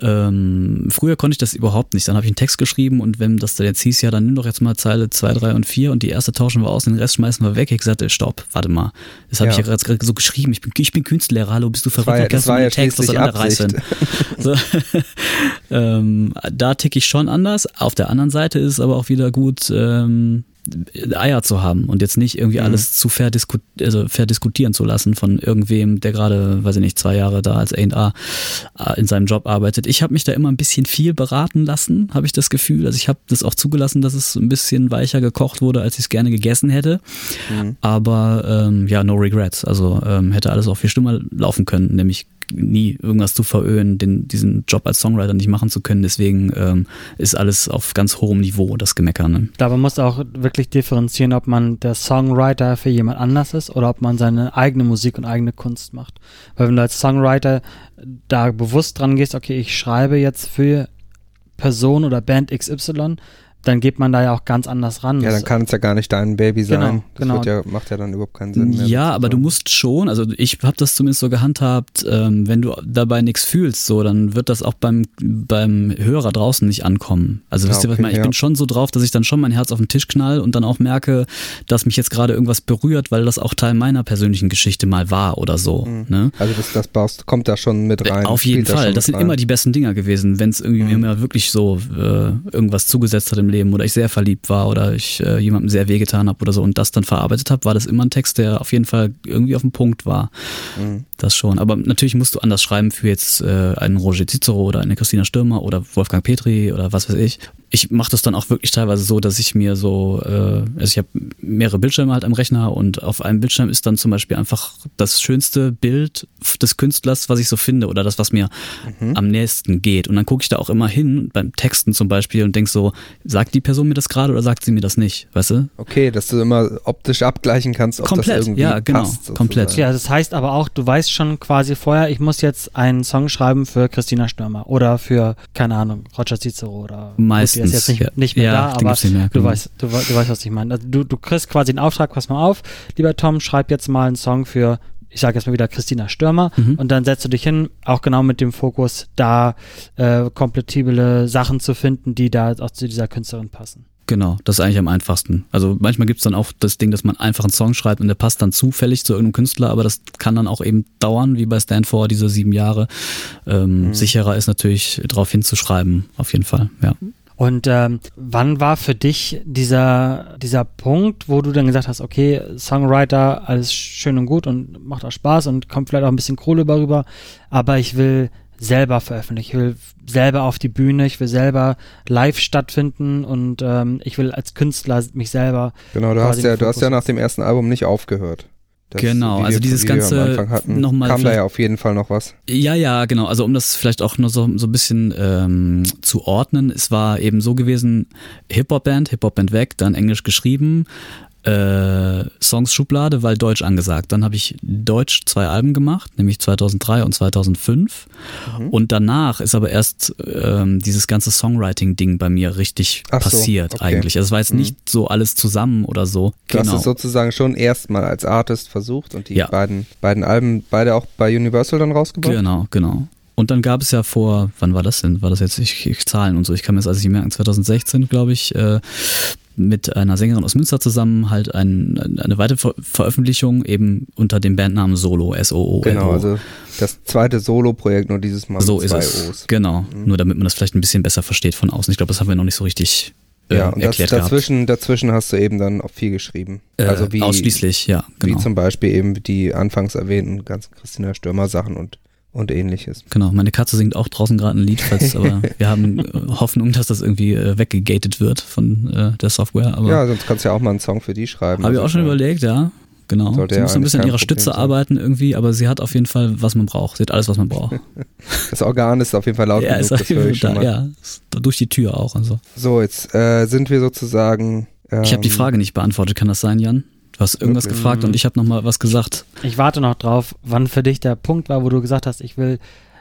ähm, früher konnte ich das überhaupt nicht. Dann habe ich einen Text geschrieben und wenn das dann jetzt hieß, ja, dann nimm doch jetzt mal Zeile 2, 3 und 4 und die erste tauschen wir aus, den Rest schmeißen wir weg. Ich gesagt, stopp, warte mal. Das habe Ja. ich ja gerade so geschrieben. Ich bin, ich bin Künstler, hallo, bist du verrückt? War ja Text, was Absicht. So. ähm, da ticke ich schon anders. Auf der anderen Seite ist es aber auch wieder gut, ähm, Eier zu haben und jetzt nicht irgendwie Mhm. alles zu verdisku also verdiskutieren zu lassen von irgendwem, der gerade, weiß ich nicht, zwei Jahre da als A&R äh, in seinem Job arbeitet. Ich habe mich da immer ein bisschen viel beraten lassen, habe ich das Gefühl. Also ich habe das auch zugelassen, dass es ein bisschen weicher gekocht wurde, als ich es gerne gegessen hätte. Mhm. Aber ähm, ja, no regrets. Also ähm, hätte alles auch viel schlimmer laufen können, nämlich nie irgendwas zu veröhen, den, diesen Job als Songwriter nicht machen zu können. Deswegen ähm, ist alles auf ganz hohem Niveau, das Gemecker. Ne? Man muss auch wirklich differenzieren, ob man der Songwriter für jemand anders ist oder ob man seine eigene Musik und eigene Kunst macht. Weil wenn du als Songwriter da bewusst dran gehst, okay, ich schreibe jetzt für Person oder Band XY, dann geht man da ja auch ganz anders ran. Ja, dann kann es ja gar nicht dein Baby sein. Genau, das genau. Wird ja, macht ja dann überhaupt keinen Sinn mehr. Ja, aber du musst schon, also ich habe das zumindest so gehandhabt, ähm, wenn du dabei nichts fühlst, so, dann wird das auch beim, beim Hörer draußen nicht ankommen. Also Ja, wisst ihr, was ich meine? Ich ja. bin schon so drauf, dass ich dann schon mein Herz auf den Tisch knall und dann auch merke, dass mich jetzt gerade irgendwas berührt, weil das auch Teil meiner persönlichen Geschichte mal war oder so. Mhm. Ne? Also das, das baust, kommt da schon mit rein. Auf jeden da Fall. schon Das sind rein. immer die besten Dinger gewesen, wenn es irgendwie Mhm. mir wirklich so äh, irgendwas zugesetzt hat im Leben oder ich sehr verliebt war oder ich äh, jemandem sehr wehgetan habe oder so und das dann verarbeitet habe, war das immer ein Text, der auf jeden Fall irgendwie auf dem Punkt war. Mhm. Das schon. Aber natürlich musst du anders schreiben für jetzt äh, einen Roger Cicero oder eine Christina Stürmer oder Wolfgang Petri oder was weiß ich. Ich mache das dann auch wirklich teilweise so, dass ich mir so, äh, also ich habe mehrere Bildschirme halt am Rechner und auf einem Bildschirm ist dann zum Beispiel einfach das schönste Bild des Künstlers, was ich so finde oder das, was mir Mhm. am nächsten geht. Und dann gucke ich da auch immer hin, beim Texten zum Beispiel und denk so, sagt die Person mir das gerade oder sagt sie mir das nicht, weißt du? Okay, dass du immer optisch abgleichen kannst, ob Komplett, das irgendwie ja, genau, passt. sozusagen. komplett. Ja, das heißt aber auch, du weißt schon quasi vorher, ich muss jetzt einen Song schreiben für Christina Stürmer oder für, keine Ahnung, Roger Cicero oder Meistens, Gut, jetzt nicht, ja. nicht mehr Ja, da, aber nicht mehr, du, genau. weißt, du, du weißt, was ich meine. Also du, du kriegst quasi einen Auftrag, pass mal auf, lieber Tom, schreib jetzt mal einen Song für, ich sage jetzt mal wieder Christina Stürmer Mhm. und dann setzt du dich hin, auch genau mit dem Fokus, da äh, kompatible Sachen zu finden, die da auch zu dieser Künstlerin passen. Genau, das ist eigentlich am einfachsten. Also manchmal gibt's dann auch das Ding, dass man einfach einen Song schreibt und der passt dann zufällig zu irgendeinem Künstler, aber das kann dann auch eben dauern, wie bei Stanford, diese sieben Jahre. Ähm, Sicherer ist natürlich drauf hinzuschreiben, auf jeden Fall, ja. Und ähm, wann war für dich dieser, dieser Punkt, wo du dann gesagt hast, okay, Songwriter, alles schön und gut und macht auch Spaß und kommt vielleicht auch ein bisschen Kohle darüber, aber ich will selber veröffentlichen, ich will selber auf die Bühne, ich will selber live stattfinden und ähm, ich will als Künstler mich selber Genau, du hast ja, du hast ja nach dem ersten Album nicht aufgehört. Das Genau, Video, also dieses wir ganze nochmal kam da ja auf jeden Fall noch was. Ja, ja, genau. Also um das vielleicht auch nur so, so ein bisschen ähm, zu ordnen, es war eben so gewesen, Hip-Hop-Band, Hip-Hop-Band weg, dann Englisch geschrieben, äh, Songs Schublade, weil Deutsch angesagt. Dann habe ich Deutsch zwei Alben gemacht, nämlich 2003 und 2005. Mhm. Und danach ist aber erst ähm, dieses ganze Songwriting-Ding bei mir richtig Ach so, passiert okay. eigentlich. Also es war jetzt Mhm. nicht so alles zusammen oder so. Du genau. hast es sozusagen schon erstmal als Artist versucht und die Ja. beiden, beiden Alben, beide auch bei Universal dann rausgebracht? Genau, genau. Und dann gab es ja vor, wann war das denn? War das jetzt, ich, ich Zahlen und so, ich kann mir das also nicht merken, 2016, glaube ich, äh, mit einer Sängerin aus Münster zusammen halt ein, eine weitere Ver Veröffentlichung eben unter dem Bandnamen Solo, S-O-O. Genau, also das zweite Solo-Projekt, nur dieses Mal so mit ist zwei es. O's. Genau, Mhm. nur damit man das vielleicht ein bisschen besser versteht von außen. Ich glaube, das haben wir noch nicht so richtig äh, Ja, und das, gehabt. dazwischen, dazwischen hast du eben dann auch viel geschrieben. Äh, also wie, ausschließlich, ja, genau. wie zum Beispiel eben die anfangs erwähnten ganzen Christina Stürmer Sachen und, und ähnliches. Genau, meine Katze singt auch draußen gerade ein Lied, falls, aber wir haben äh, Hoffnung, dass das irgendwie äh, weggegatet wird von äh, der Software. Aber ja, sonst kannst du ja auch mal einen Song für die schreiben. Habe ich auch schon überlegt, ja. Genau. Sollte sie ja muss so ein bisschen an ihrer Stütze sein. arbeiten irgendwie, aber sie hat auf jeden Fall, was man braucht. Sie hat alles, was man braucht. Das Organ ist auf jeden Fall laut ja, genug, ist auf das da, ja. Ist durch die Tür auch und so. So, jetzt äh, sind wir sozusagen. Ähm, Ich habe die Frage nicht beantwortet, kann das sein, Jan? Du hast irgendwas Wirklich? gefragt und ich habe nochmal was gesagt. Ich warte noch drauf, wann für dich der Punkt war, wo du gesagt hast, ich will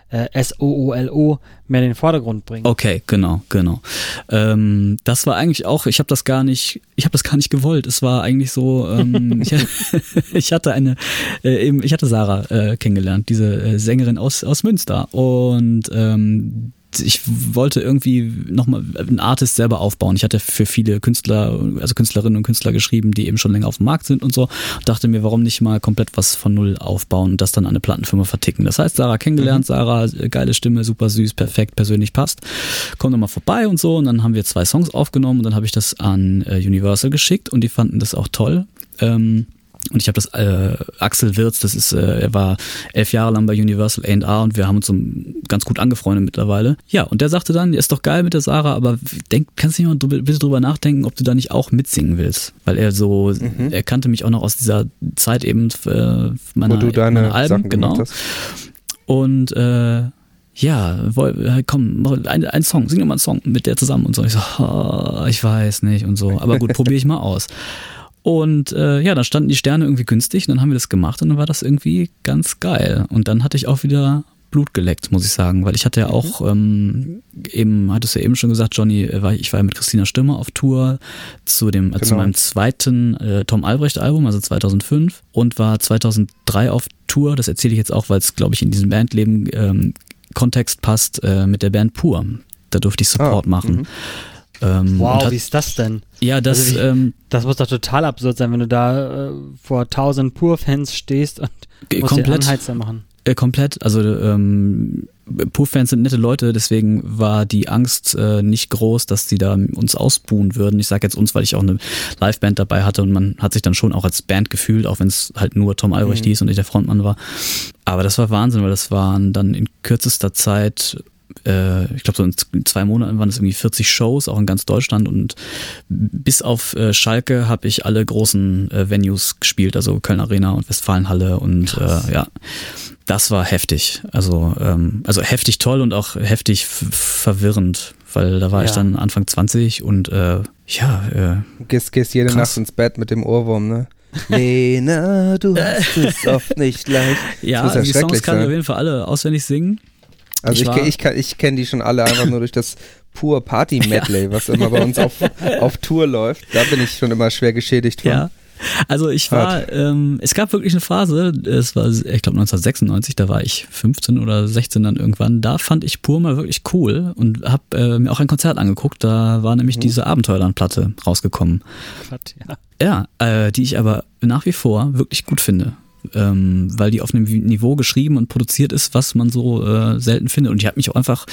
äh, S-O-O-L-O mehr in den Vordergrund bringen. Okay, genau, genau. Ähm, das war eigentlich auch, ich habe das gar nicht, ich habe das gar nicht gewollt. Es war eigentlich so, ähm, ich, ich hatte eine, äh, eben, ich hatte Sarah äh, kennengelernt, diese äh, Sängerin aus aus Münster und ähm, ich wollte irgendwie nochmal einen Artist selber aufbauen. Ich hatte für viele Künstler, also Künstlerinnen und Künstler geschrieben, die eben schon länger auf dem Markt sind und so. Und dachte mir, warum nicht mal komplett was von Null aufbauen und das dann an eine Plattenfirma verticken. Das heißt, Sarah kennengelernt, Sarah, äh, geile Stimme, super süß, perfekt, persönlich passt. Komm doch mal vorbei und so. Und dann haben wir zwei Songs aufgenommen und dann habe ich das an äh, Universal geschickt und die fanden das auch toll. Ähm, und ich habe das äh, Axel Wirz, das ist, äh, er war elf Jahre lang bei Universal A&R und wir haben uns so ganz gut angefreundet mittlerweile. Ja, und der sagte dann, ist doch geil mit der Sarah, aber denk, kannst du nicht mal drüber, bitte drüber nachdenken, ob du da nicht auch mitsingen willst? Weil er so, Mhm. er kannte mich auch noch aus dieser Zeit eben äh, meiner, Wo du deine meiner Alben, Sachen genau. hast. Und äh, ja, äh, komm, mach ein, ein Song, sing doch mal einen Song mit der zusammen und so. Ich so, oh, ich weiß nicht und so. Aber gut, probiere ich mal aus. Und äh, ja, dann standen die Sterne irgendwie günstig und dann haben wir das gemacht und dann war das irgendwie ganz geil. Und dann hatte ich auch wieder Blut geleckt, muss ich sagen, weil ich hatte ja auch ähm, eben, hattest du ja eben schon gesagt, Johnny, äh, ich war ja mit Christina Stürmer auf Tour zu dem, äh, zu Genau. meinem zweiten äh, Tom Albrecht Album, also 2005 und war 2003 auf Tour. Das erzähle ich jetzt auch, weil es, glaube ich, in diesem Bandleben ähm, Kontext passt äh, mit der Band Pur. Da durfte ich Support Ah, machen. mhm. Ähm, Wow, hat, wie ist das denn? ja, das, also ähm, Das muss doch total absurd sein, wenn du da äh, vor tausend Pur-Fans stehst und musst den komplett. Anheizer machen. Äh, komplett. Also ähm, Pur-Fans sind nette Leute, deswegen war die Angst äh, nicht groß, dass die da uns ausbuhen würden. Ich sage jetzt uns, weil ich auch eine Liveband dabei hatte und man hat sich dann schon auch als Band gefühlt, auch wenn es halt nur Tom Albrecht Mhm. hieß und ich der Frontmann war. Aber das war Wahnsinn, weil das waren dann in kürzester Zeit äh, ich glaube, so in zwei Monaten waren es irgendwie 40 Shows, auch in ganz Deutschland. Und bis auf äh, Schalke habe ich alle großen äh, Venues gespielt, also Köln Arena und Westfalenhalle. Und äh, ja, das war heftig. Also, ähm, also heftig toll und auch heftig verwirrend, weil da war ich Ja. dann Anfang 20 und äh, ja, äh, Gehst, gehst jede Krass. Nacht ins Bett mit dem Ohrwurm, ne? Lena, du hast es oft nicht leicht. ja, die Songs kann ich auf jeden Fall alle auswendig singen. Also Ich ich, ich, ich kenne die schon alle einfach nur durch das pur Party-Medley, was immer bei uns auf, auf Tour läuft. Da bin ich schon immer schwer geschädigt von. Ja. Also ich war, ähm, es gab wirklich eine Phase, es war, ich glaube 1996, da war ich 15 oder 16 dann irgendwann, da fand ich Pur mal wirklich cool und habe äh, mir auch ein Konzert angeguckt, da war nämlich diese Abenteuerland-Platte rausgekommen. Gott, ja. Ja, äh, die ich aber nach wie vor wirklich gut finde. Ähm, weil die auf einem Niveau geschrieben und produziert ist, was man so äh, selten findet. Und die hat mich auch einfach,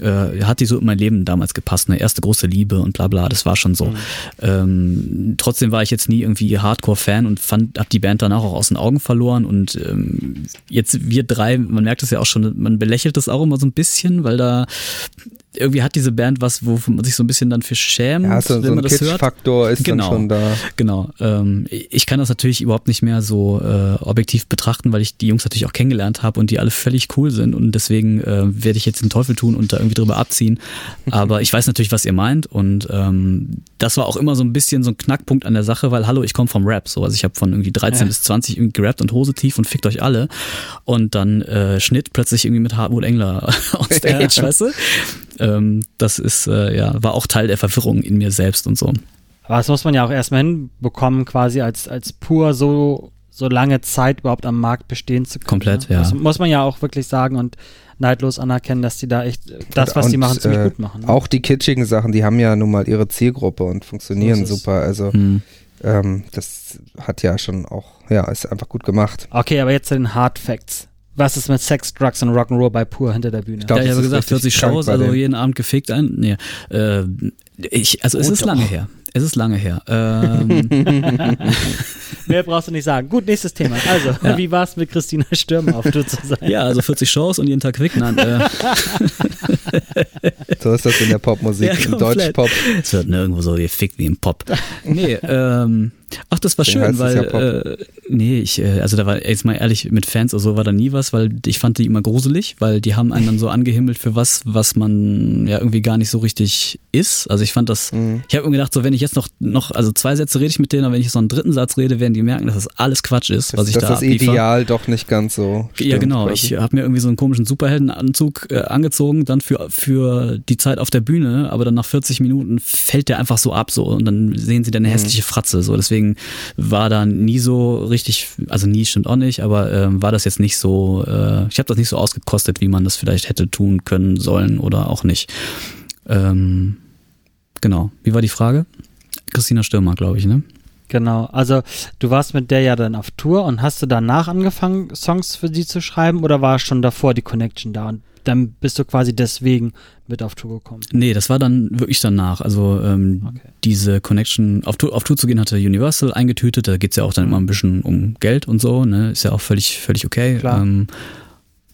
äh, hat die so in mein Leben damals gepasst, eine erste große Liebe und bla bla, das war schon so. Ähm, trotzdem war ich jetzt nie irgendwie Hardcore-Fan und fand, hab die Band danach auch aus den Augen verloren. Und ähm, jetzt wir drei, man merkt es ja auch schon, man belächelt das auch immer so ein bisschen, weil da irgendwie hat diese Band was, wo man sich so ein bisschen dann für schämt, Ja, so, wenn so man das hört. Kitsch-Faktor ist Genau. dann schon da. Genau. Ähm, ich kann das natürlich überhaupt nicht mehr so äh, objektiv betrachten, weil ich die Jungs natürlich auch kennengelernt habe und die alle völlig cool sind und deswegen äh, werde ich jetzt den Teufel tun und da irgendwie drüber abziehen. Aber ich weiß natürlich, was ihr meint und ähm, das war auch immer so ein bisschen so ein Knackpunkt an der Sache, weil hallo, ich komme vom Rap, so also ich habe von irgendwie 13 Ja. bis 20 irgendwie gerappt und Hose tief und fickt euch alle und dann äh, Schnitt plötzlich irgendwie mit Hartmut Engler on Stage, weißt du? Ähm, das ist äh, ja war auch Teil der Verwirrung in mir selbst und so. Aber das muss man ja auch erstmal hinbekommen, quasi als, als pur so, so lange Zeit überhaupt am Markt bestehen zu können. Komplett, ne? ja. Das muss man ja auch wirklich sagen und neidlos anerkennen, dass die da echt das, was Und, die machen, ziemlich äh, gut machen. Ne? Auch die kitschigen Sachen, die haben ja nun mal ihre Zielgruppe und funktionieren So super. Also Hm. ähm, das hat ja schon auch, ja, ist einfach gut gemacht. Okay, aber jetzt zu den Hard Facts. Was ist mit Sex, Drugs und Rock'n'Roll bei Pur hinter der Bühne? glaub, ja, ich habe gesagt, richtig 40 krank Shows, also jeden Abend gefickt ein. Nee, äh, ich, also es Oh, ist doch. lange her. Es ist lange her. Ähm, Mehr brauchst du nicht sagen. Gut, nächstes Thema. Also, Ja. wie war es mit Christina Stürmer auf Tour zu sein? ja, also 40 Shows und jeden Tag quick. Nein, äh, So ist das in der Popmusik, Ja, im. Deutschpop. es wird nirgendwo so gefickt wie im Pop. Nee, ähm, Ach, das war Deswegen schön, weil ja äh, nee, ich äh, also da war jetzt mal ehrlich mit Fans oder so war da nie was, weil ich fand die immer gruselig, weil die haben einen dann so angehimmelt für was, was man ja irgendwie gar nicht so richtig ist. Also ich fand das, Mhm. ich habe irgendwie gedacht, so wenn ich jetzt noch noch also zwei Sätze rede ich mit denen, aber wenn ich jetzt noch einen dritten Satz rede, werden die merken, dass das alles Quatsch ist, was Dass, ich dass da das abliefer. Ideal doch nicht ganz so Ja, stimmt genau. quasi. Ich habe mir irgendwie so einen komischen Superheldenanzug äh, angezogen, dann für, für die Zeit auf der Bühne, aber dann nach 40 Minuten fällt der einfach so ab so und dann sehen sie dann Mhm. eine hässliche Fratze. So, deswegen war da nie so richtig, also nie stimmt auch nicht, aber ähm, war das jetzt nicht so, äh, ich habe das nicht so ausgekostet, wie man das vielleicht hätte tun können sollen oder auch nicht. Ähm, genau. Wie war die Frage? Christina Stürmer, glaube ich, ne? Genau, also du warst mit der ja dann auf Tour und hast du danach angefangen, Songs für sie zu schreiben oder war schon davor die Connection da und dann bist du quasi deswegen mit auf Tour gekommen? Nee, das war dann wirklich danach. Also ähm, Okay. diese Connection, auf Tour, auf Tour zu gehen, hatte Universal eingetütet. Da geht's ja auch dann immer ein bisschen um Geld und so, ne? Ist ja auch völlig, völlig okay. Ähm,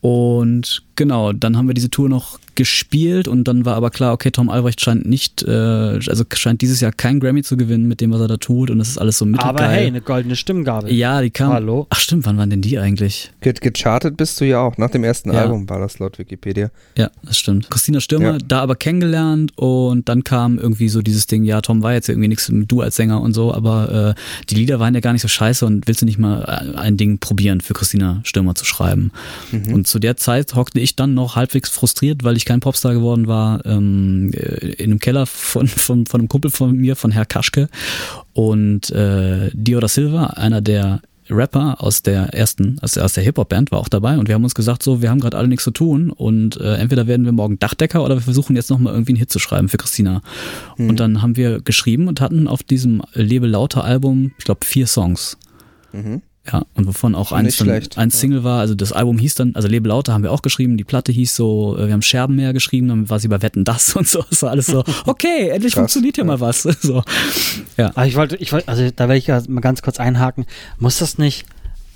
und genau, dann haben wir diese Tour noch gespielt und dann war aber klar, okay, Tom Albrecht scheint nicht, äh, also scheint dieses Jahr kein Grammy zu gewinnen mit dem, was er da tut und das ist alles so mittelgeil. Aber hey, eine goldene Stimmgabel. ja, die kam. Hallo? Ach stimmt, wann waren denn die eigentlich? Ge gechartet bist du ja auch. Nach dem ersten Ja. Album war das laut Wikipedia. Ja, das stimmt. Christina Stürmer, Ja. da aber kennengelernt und dann kam irgendwie so dieses Ding, ja, Tom war jetzt irgendwie nichts mit du als Sänger und so, aber äh, die Lieder waren ja gar nicht so scheiße und willst du nicht mal äh, ein Ding probieren, für Christina Stürmer zu schreiben? Und zu der Zeit hockte ich dann noch halbwegs frustriert, weil ich kein Popstar geworden war, ähm, äh, in einem Keller von, von, von einem Kumpel von mir, von Herr Kaschke und äh, Dio da Silva, einer der Rapper aus der ersten, aus der, aus der Hip-Hop-Band war auch dabei und wir haben uns gesagt, so, wir haben gerade alle nichts zu tun und äh, entweder werden wir morgen Dachdecker oder wir versuchen jetzt nochmal irgendwie einen Hit zu schreiben für Christina. Und dann haben wir geschrieben und hatten auf diesem Lebe lauter Album, ich glaube, vier Songs. Mhm. Ja, und wovon auch eins nicht dann, schlecht. ein Single war, also das Album hieß dann, also Lebe lauter haben wir auch geschrieben, die Platte hieß so, äh, wir haben Scherbenmeer geschrieben, dann war sie bei Wetten das und so, es war alles so, okay, endlich Krass, funktioniert hier ja. mal was. So. Aber ich wollte, ich wollte, also da werde ich ja mal ganz kurz einhaken. Muss das nicht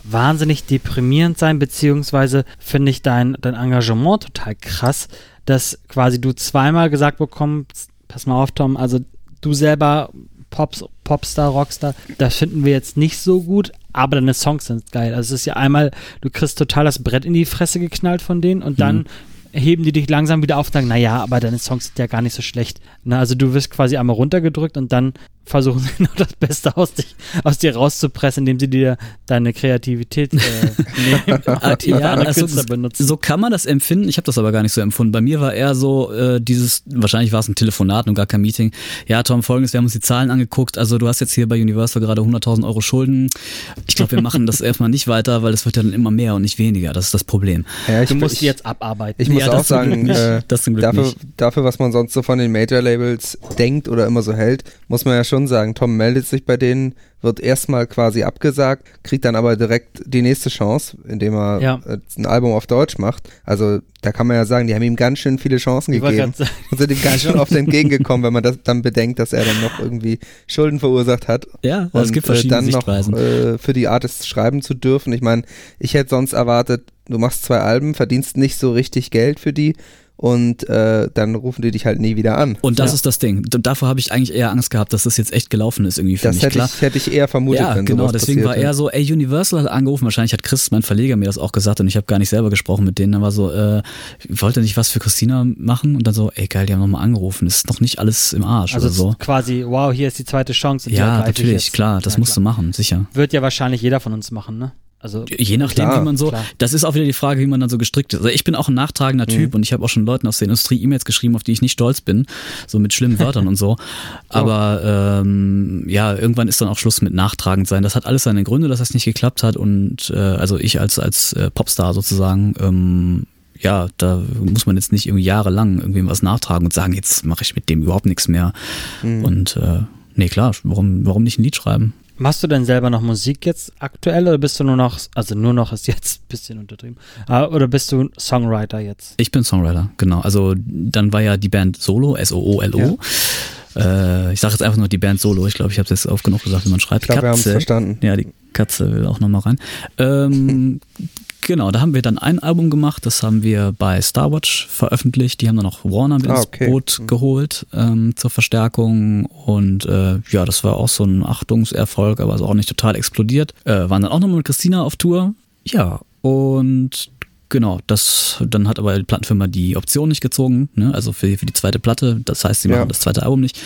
wahnsinnig deprimierend sein, beziehungsweise finde ich dein, dein Engagement total krass, dass quasi du zweimal gesagt bekommst, pass mal auf, Tom, also du selber Pops, Popstar, Rockstar, das finden wir jetzt nicht so gut, aber deine Songs sind geil. Also es ist ja einmal, du kriegst total das Brett in die Fresse geknallt von denen und dann heben die dich langsam wieder auf und sagen, naja, aber deine Songs sind ja gar nicht so schlecht. Na, also du wirst quasi einmal runtergedrückt und dann versuchen sie noch das Beste aus, dich, aus dir rauszupressen, indem sie dir deine Kreativität äh, nehmen und ja, also Künstler benutzen. so kann man das empfinden. Ich habe das aber gar nicht so empfunden. Bei mir war eher so äh, dieses, wahrscheinlich war es ein Telefonat und gar kein Meeting. Ja, Tom, folgendes, wir haben uns die Zahlen angeguckt. Also du hast jetzt hier bei Universal gerade 100.000 Euro Schulden. Ich glaube, wir machen das erstmal nicht weiter, weil es wird ja dann immer mehr und nicht weniger. Das ist das Problem. Ja, ich, Du musst ich, die jetzt abarbeiten. ich muss Ja, auch sagen, nicht. äh, Das zum Glück dafür, nicht. dafür, was man sonst so von den Major-Labels denkt oder immer so hält, muss man ja schon sagen, Tom meldet sich bei denen, wird erstmal quasi abgesagt, kriegt dann aber direkt die nächste Chance, indem er Ja. äh, ein Album auf Deutsch macht. Also da kann man ja sagen, die haben ihm ganz schön viele Chancen Ich gegeben und sind ihm ganz schön oft entgegengekommen, wenn man das dann bedenkt, dass er dann noch irgendwie Schulden verursacht hat. Ja, also es und gibt äh, verschiedene dann noch äh, für die Artists schreiben zu dürfen. Ich meine, ich hätte sonst erwartet, du machst zwei Alben, verdienst nicht so richtig Geld für die und äh, dann rufen die dich halt nie wieder an. Und das Ja. ist das Ding. D- Davor habe ich eigentlich eher Angst gehabt, dass das jetzt echt gelaufen ist irgendwie für Das mich. hätte Klar. ich, hätte ich eher vermutet, ja, wenn genau, sowas deswegen war passiert er so, ey, Universal hat angerufen, wahrscheinlich hat Chris, mein Verleger, mir das auch gesagt und ich habe gar nicht selber gesprochen mit denen, dann war so, äh, ich wollte nicht was für Christina machen und dann so, ey geil, die haben nochmal angerufen, ist noch nicht alles im Arsch also oder so. quasi, wow, hier ist die zweite Chance. Ja, natürlich, klar, das Ja, musst du machen, sicher. Wird ja wahrscheinlich jeder von uns machen, ne? Also Je nachdem, Klar, wie man so, klar. das ist auch wieder die Frage, wie man dann so gestrickt ist. Also ich bin auch ein nachtragender Typ und ich habe auch schon Leuten aus der Industrie E-Mails geschrieben, auf die ich nicht stolz bin, so mit schlimmen Wörtern und so. Aber ähm, ja, irgendwann ist dann auch Schluss mit nachtragend sein. Das hat alles seine Gründe, dass das nicht geklappt hat und äh, also ich als als äh, Popstar sozusagen. Ähm, ja, da muss man jetzt nicht irgendwie jahrelang irgendwie was nachtragen und sagen, jetzt mache ich mit dem überhaupt nichts mehr. Und äh, nee, klar, warum, warum nicht ein Lied schreiben? Machst du denn selber noch Musik jetzt aktuell oder bist du nur noch, also nur noch ist jetzt ein bisschen untertrieben, äh, oder bist du Songwriter jetzt? Ich bin Songwriter, genau. Also dann war ja die Band Solo, S-O-O-L-O. Äh, ich sage jetzt einfach nur die Band Solo. Ich glaube, ich habe es jetzt oft genug gesagt, wie man schreibt. Ich wir es Katze. verstanden. Ja, die Katze will auch nochmal rein. Ähm, Genau, da haben wir dann ein Album gemacht, das haben wir bei Starwatch veröffentlicht. Die haben dann auch Warner mit Ah, ins okay. Boot Mhm. geholt ähm, zur Verstärkung. Und äh, ja, das war auch so ein Achtungserfolg, aber ist auch nicht total explodiert. Äh, waren dann auch nochmal mit Christina auf Tour. Ja, und genau, das dann hat aber die Plattenfirma die Option nicht gezogen, ne? also für, für die zweite Platte. Das heißt, sie Ja. machen das zweite Album nicht.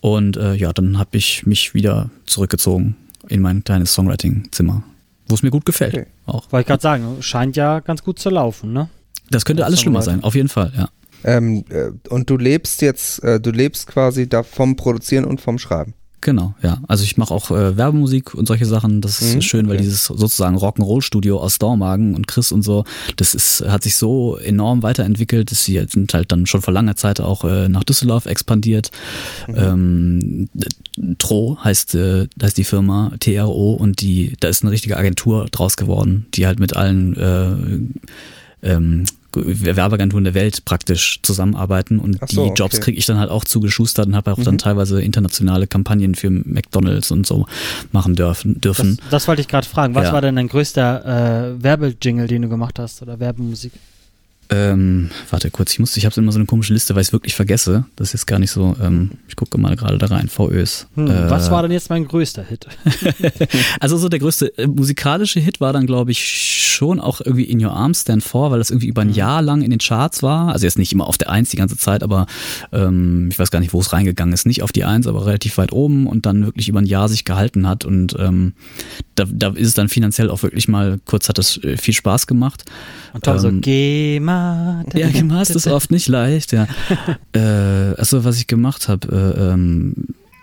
Und äh, ja, dann habe ich mich wieder zurückgezogen in mein kleines Songwriting-Zimmer, wo es mir gut gefällt. Okay. Auch. Wollte ich gerade sagen, scheint ja ganz gut zu laufen, ne? Das könnte alles schlimmer sein, auf jeden Fall, ja. Ähm, äh, und du lebst jetzt, äh, du lebst quasi da vom Produzieren und vom Schreiben. Genau, ja. Also ich mache auch äh, Werbemusik und solche Sachen. Das ist Mhm, schön, weil okay. dieses sozusagen Rock'n'Roll-Studio aus Dormagen und Chris und so, das ist, hat sich so enorm weiterentwickelt, dass sie sind halt dann schon vor langer Zeit auch äh, nach Düsseldorf expandiert. Ähm, Tro heißt, äh, heißt die Firma, TRO, und die, da ist eine richtige Agentur draus geworden, die halt mit allen äh, ähm, Werbeagenturen der Welt praktisch zusammenarbeiten und so, die Jobs okay. kriege ich dann halt auch zugeschustert und habe auch dann Mhm. teilweise internationale Kampagnen für McDonalds und so machen dürfen. Das, dürfen. das wollte ich gerade fragen. Was Ja. war denn dein größter äh, Werbejingle, den du gemacht hast oder Werbemusik? Ähm, warte kurz, ich muss, ich habe immer so eine komische Liste, weil ich es wirklich vergesse. Das ist jetzt gar nicht so. Ähm, ich gucke mal gerade da rein. VÖs. Hm, Äh, was war denn jetzt mein größter Hit? Also so der größte äh, musikalische Hit war dann, glaube ich, schon auch irgendwie In Your Arms Stand For, weil das irgendwie über ein Jahr lang in den Charts war. Also jetzt nicht immer auf der Eins die ganze Zeit, aber ähm, ich weiß gar nicht, wo es reingegangen ist. Nicht auf die Eins, aber relativ weit oben und dann wirklich über ein Jahr sich gehalten hat. Und ähm, da, da ist es dann finanziell auch wirklich mal, kurz hat das äh, viel Spaß gemacht. Und so, Ähm, mal. Ja, gemacht ist oft nicht leicht, ja. äh, also was ich gemacht habe, äh, ähm,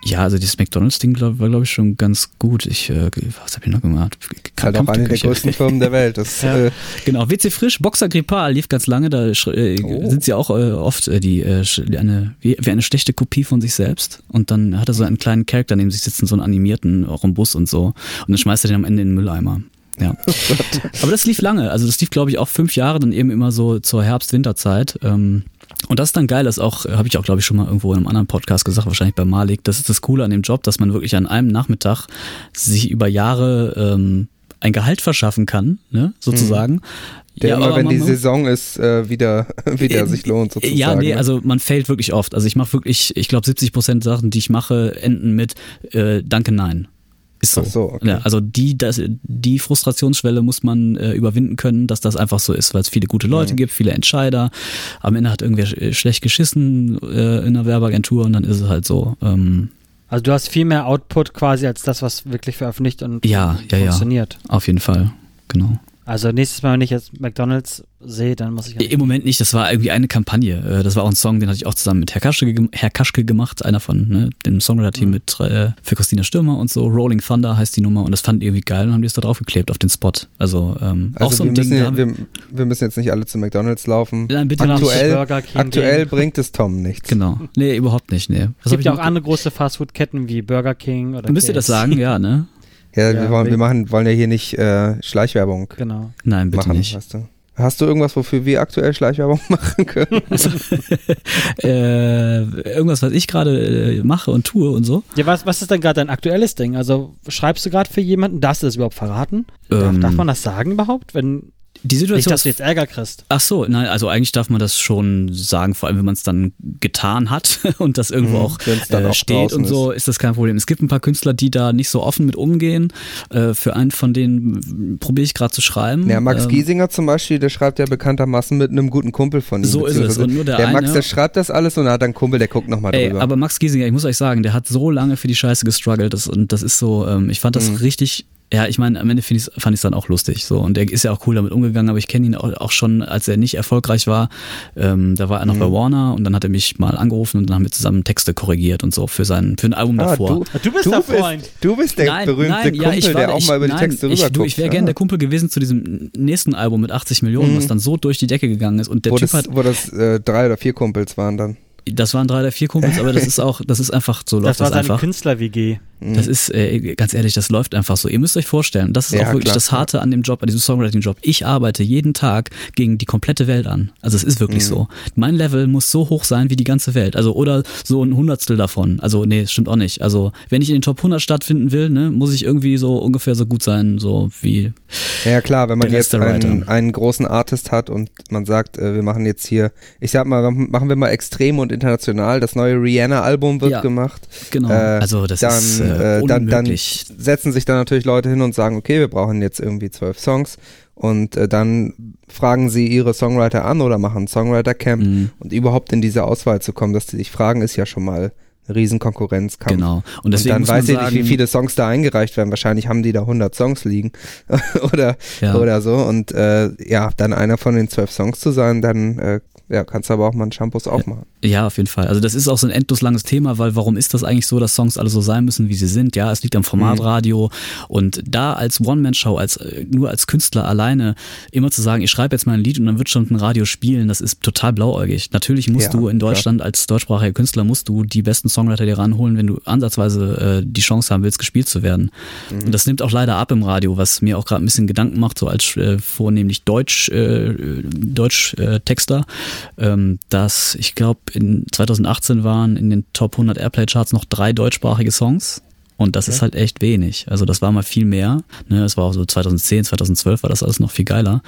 ja, also dieses McDonalds-Ding glaub, war, glaube ich, schon ganz gut. Ich, äh, was habe ich noch gemacht? Ist halt auch eine der größten Firmen der Welt. Das, Ja. äh, Genau, WC Frisch, Boxer Grippal lief ganz lange, da äh, Oh. sind sie auch äh, oft äh, die, äh, die eine, wie, wie eine schlechte Kopie von sich selbst. Und dann hat er so einen kleinen Charakter neben sich sitzen, so einen animierten, auch im Bus und so. Und dann schmeißt er den am Ende in den Mülleimer. Ja. Aber das lief lange. Also das lief, glaube ich, auch fünf Jahre, dann eben immer so zur Herbst-Winterzeit. Ähm, und das ist dann geil, das auch, habe ich auch, glaube ich, schon mal irgendwo in einem anderen Podcast gesagt, wahrscheinlich bei Malik. Das ist das Coole an dem Job, dass man wirklich an einem Nachmittag sich über Jahre ähm, ein Gehalt verschaffen kann, ne, sozusagen. der Ja, immer, aber wenn die Saison ist, äh, wieder, wieder Äh, sich lohnt sozusagen. Ja, nee, ne? also man fällt wirklich oft. Also ich mache wirklich, ich glaube 70 Prozent Sachen, die ich mache, enden mit äh, Danke, nein. Ist so. Ach so, okay. ja, also die, das, die Frustrationsschwelle muss man äh, überwinden können, dass das einfach so ist, weil es viele gute Leute Mhm. gibt, viele Entscheider. Am Ende hat irgendwer sch- schlecht geschissen äh, in einer Werbeagentur und dann ist es halt so. Ähm, Also du hast viel mehr Output quasi als das, was wirklich veröffentlicht und Ja, ja, ja. funktioniert. auf jeden Fall, genau. Also nächstes Mal, wenn ich jetzt McDonalds sehe, dann muss ich Im Moment nicht, das war irgendwie eine Kampagne. Äh, Das war auch ein Song, den hatte ich auch zusammen mit Herr Kaschke, Herr Kaschke gemacht, einer von ne, dem Songwriter-Team Mhm. mit äh, für Christina Stürmer und so. Rolling Thunder heißt die Nummer und das fand ich irgendwie geil und haben die es da drauf geklebt auf den Spot. Also, ähm, auch Also so wir, ein Ding. ja- wir, wir müssen jetzt nicht alle zu McDonalds laufen. Nein, bitte aktuell- Burger King Aktuell gehen. bringt es Tom nichts. Genau. Nee, überhaupt nicht. Nee. Was Es hab gibt ich ja auch andere große Fastfood-Ketten wie Burger King oder Müsst ihr das sagen? Ja, ne? Ja, Ja, wir, wollen, wir machen, wollen ja hier nicht äh, Schleichwerbung Genau. Nein, bitte machen. nicht. Weißt du? Hast du irgendwas, wofür wir aktuell Schleichwerbung machen können? äh, irgendwas, was ich gerade äh, mache und tue und so. Ja, was, was ist denn gerade dein aktuelles Ding? Also schreibst du gerade für jemanden? Darfst du das überhaupt verraten? darf, Ähm, darf man das sagen überhaupt? Wenn Die nicht, Situation dass du jetzt Ärger kriegst. Ach so, nein, also eigentlich darf man das schon sagen, vor allem wenn man es dann getan hat und das irgendwo Mhm, auch, äh, auch steht und so, ist. das kein Problem. Es gibt ein paar Künstler, die da nicht so offen mit umgehen. Äh, für einen von denen probiere ich gerade zu schreiben. Ja, Max Ähm, Giesinger zum Beispiel, der schreibt ja bekanntermaßen mit einem guten Kumpel von ihm. So ist es. Und nur der der Max, eine- der schreibt das alles und er hat einen Kumpel, der guckt nochmal drüber. aber Max Giesinger, ich muss euch sagen, der hat so lange für die Scheiße gestruggelt das, und das ist so, ähm, ich fand das Mhm. richtig, ja, ich meine, am Ende find ich's, fand ich es dann auch lustig so und er ist ja auch cool damit umgegangen, aber ich kenne ihn auch, auch schon, als er nicht erfolgreich war, ähm, da war er noch Mhm. bei Warner und dann hat er mich mal angerufen und dann haben wir zusammen Texte korrigiert und so für sein, für ein Album Ah, davor. du, Du bist du der bist, Freund. Du bist der berühmte Kumpel, der auch ich, mal über die nein, Texte ich, rüberguckt. du, ich wäre gerne der Kumpel gewesen zu diesem nächsten Album mit 80 Millionen, Mhm. was dann so durch die Decke gegangen ist und der wo Typ das, hat, wo das äh, drei oder vier Kumpels waren dann. das waren drei oder vier Kumpels, aber das ist auch, das ist einfach, so läuft Das war das, einfach. Künstler-WG. Das ist, äh, ganz ehrlich, das läuft einfach so. Ihr müsst euch vorstellen, das ist Ja, auch wirklich klar, das Harte an dem Job, an diesem Songwriting-Job. Ich arbeite jeden Tag gegen die komplette Welt an. Also es ist wirklich Mhm. so. Mein Level muss so hoch sein wie die ganze Welt. Also oder so ein Hundertstel davon. Also nee, stimmt auch nicht. Also wenn ich in den Top 100 stattfinden will, ne, muss ich irgendwie so ungefähr so gut sein, so wie Ja klar, wenn man jetzt einen, einen großen Artist hat und man sagt, äh, wir machen jetzt hier, ich sag mal, machen wir mal extrem und international, das neue Rihanna-Album wird Ja. gemacht. genau. Äh, also das dann, ist äh, äh, dann, dann setzen sich dann natürlich Leute hin und sagen, okay, wir brauchen jetzt irgendwie zwölf Songs und äh, dann fragen sie ihre Songwriter an oder machen ein Songwriter-Camp Mhm. und überhaupt in diese Auswahl zu kommen, dass die sich fragen, ist ja schon mal ein Riesenkonkurrenzkampf. Genau. Und Und deswegen dann muss man weiß ich sagen, nicht, wie viele Songs da eingereicht werden. Wahrscheinlich haben die da 100 Songs liegen oder ja. oder so. Und äh, ja, dann einer von den zwölf Songs zu sein, dann äh, ja, kannst du aber auch mal einen Shampoos aufmachen. Ja, auf jeden Fall. Also das ist auch so ein endlos langes Thema, weil warum ist das eigentlich so, dass Songs alle so sein müssen, wie sie sind? Ja, es liegt am Formatradio und da als One-Man-Show, als äh, nur als Künstler alleine immer zu sagen, ich schreibe jetzt mal ein Lied und dann wird schon ein Radio spielen, das ist total blauäugig. Natürlich musst Ja, du in Deutschland als deutschsprachiger Künstler musst du die besten Songwriter dir ranholen, wenn du ansatzweise äh, die Chance haben willst, gespielt zu werden. Und das nimmt auch leider ab im Radio, was mir auch gerade ein bisschen Gedanken macht, so als äh, vornehmlich Deutsch äh, Deutsch äh, Texter, ähm, dass ich glaube in 2018 waren in den Top 100 Airplay Charts noch drei deutschsprachige Songs. Und das ist halt echt wenig. Also das war mal viel mehr. Ne? Es war auch so 2010, 2012 war das alles noch viel geiler.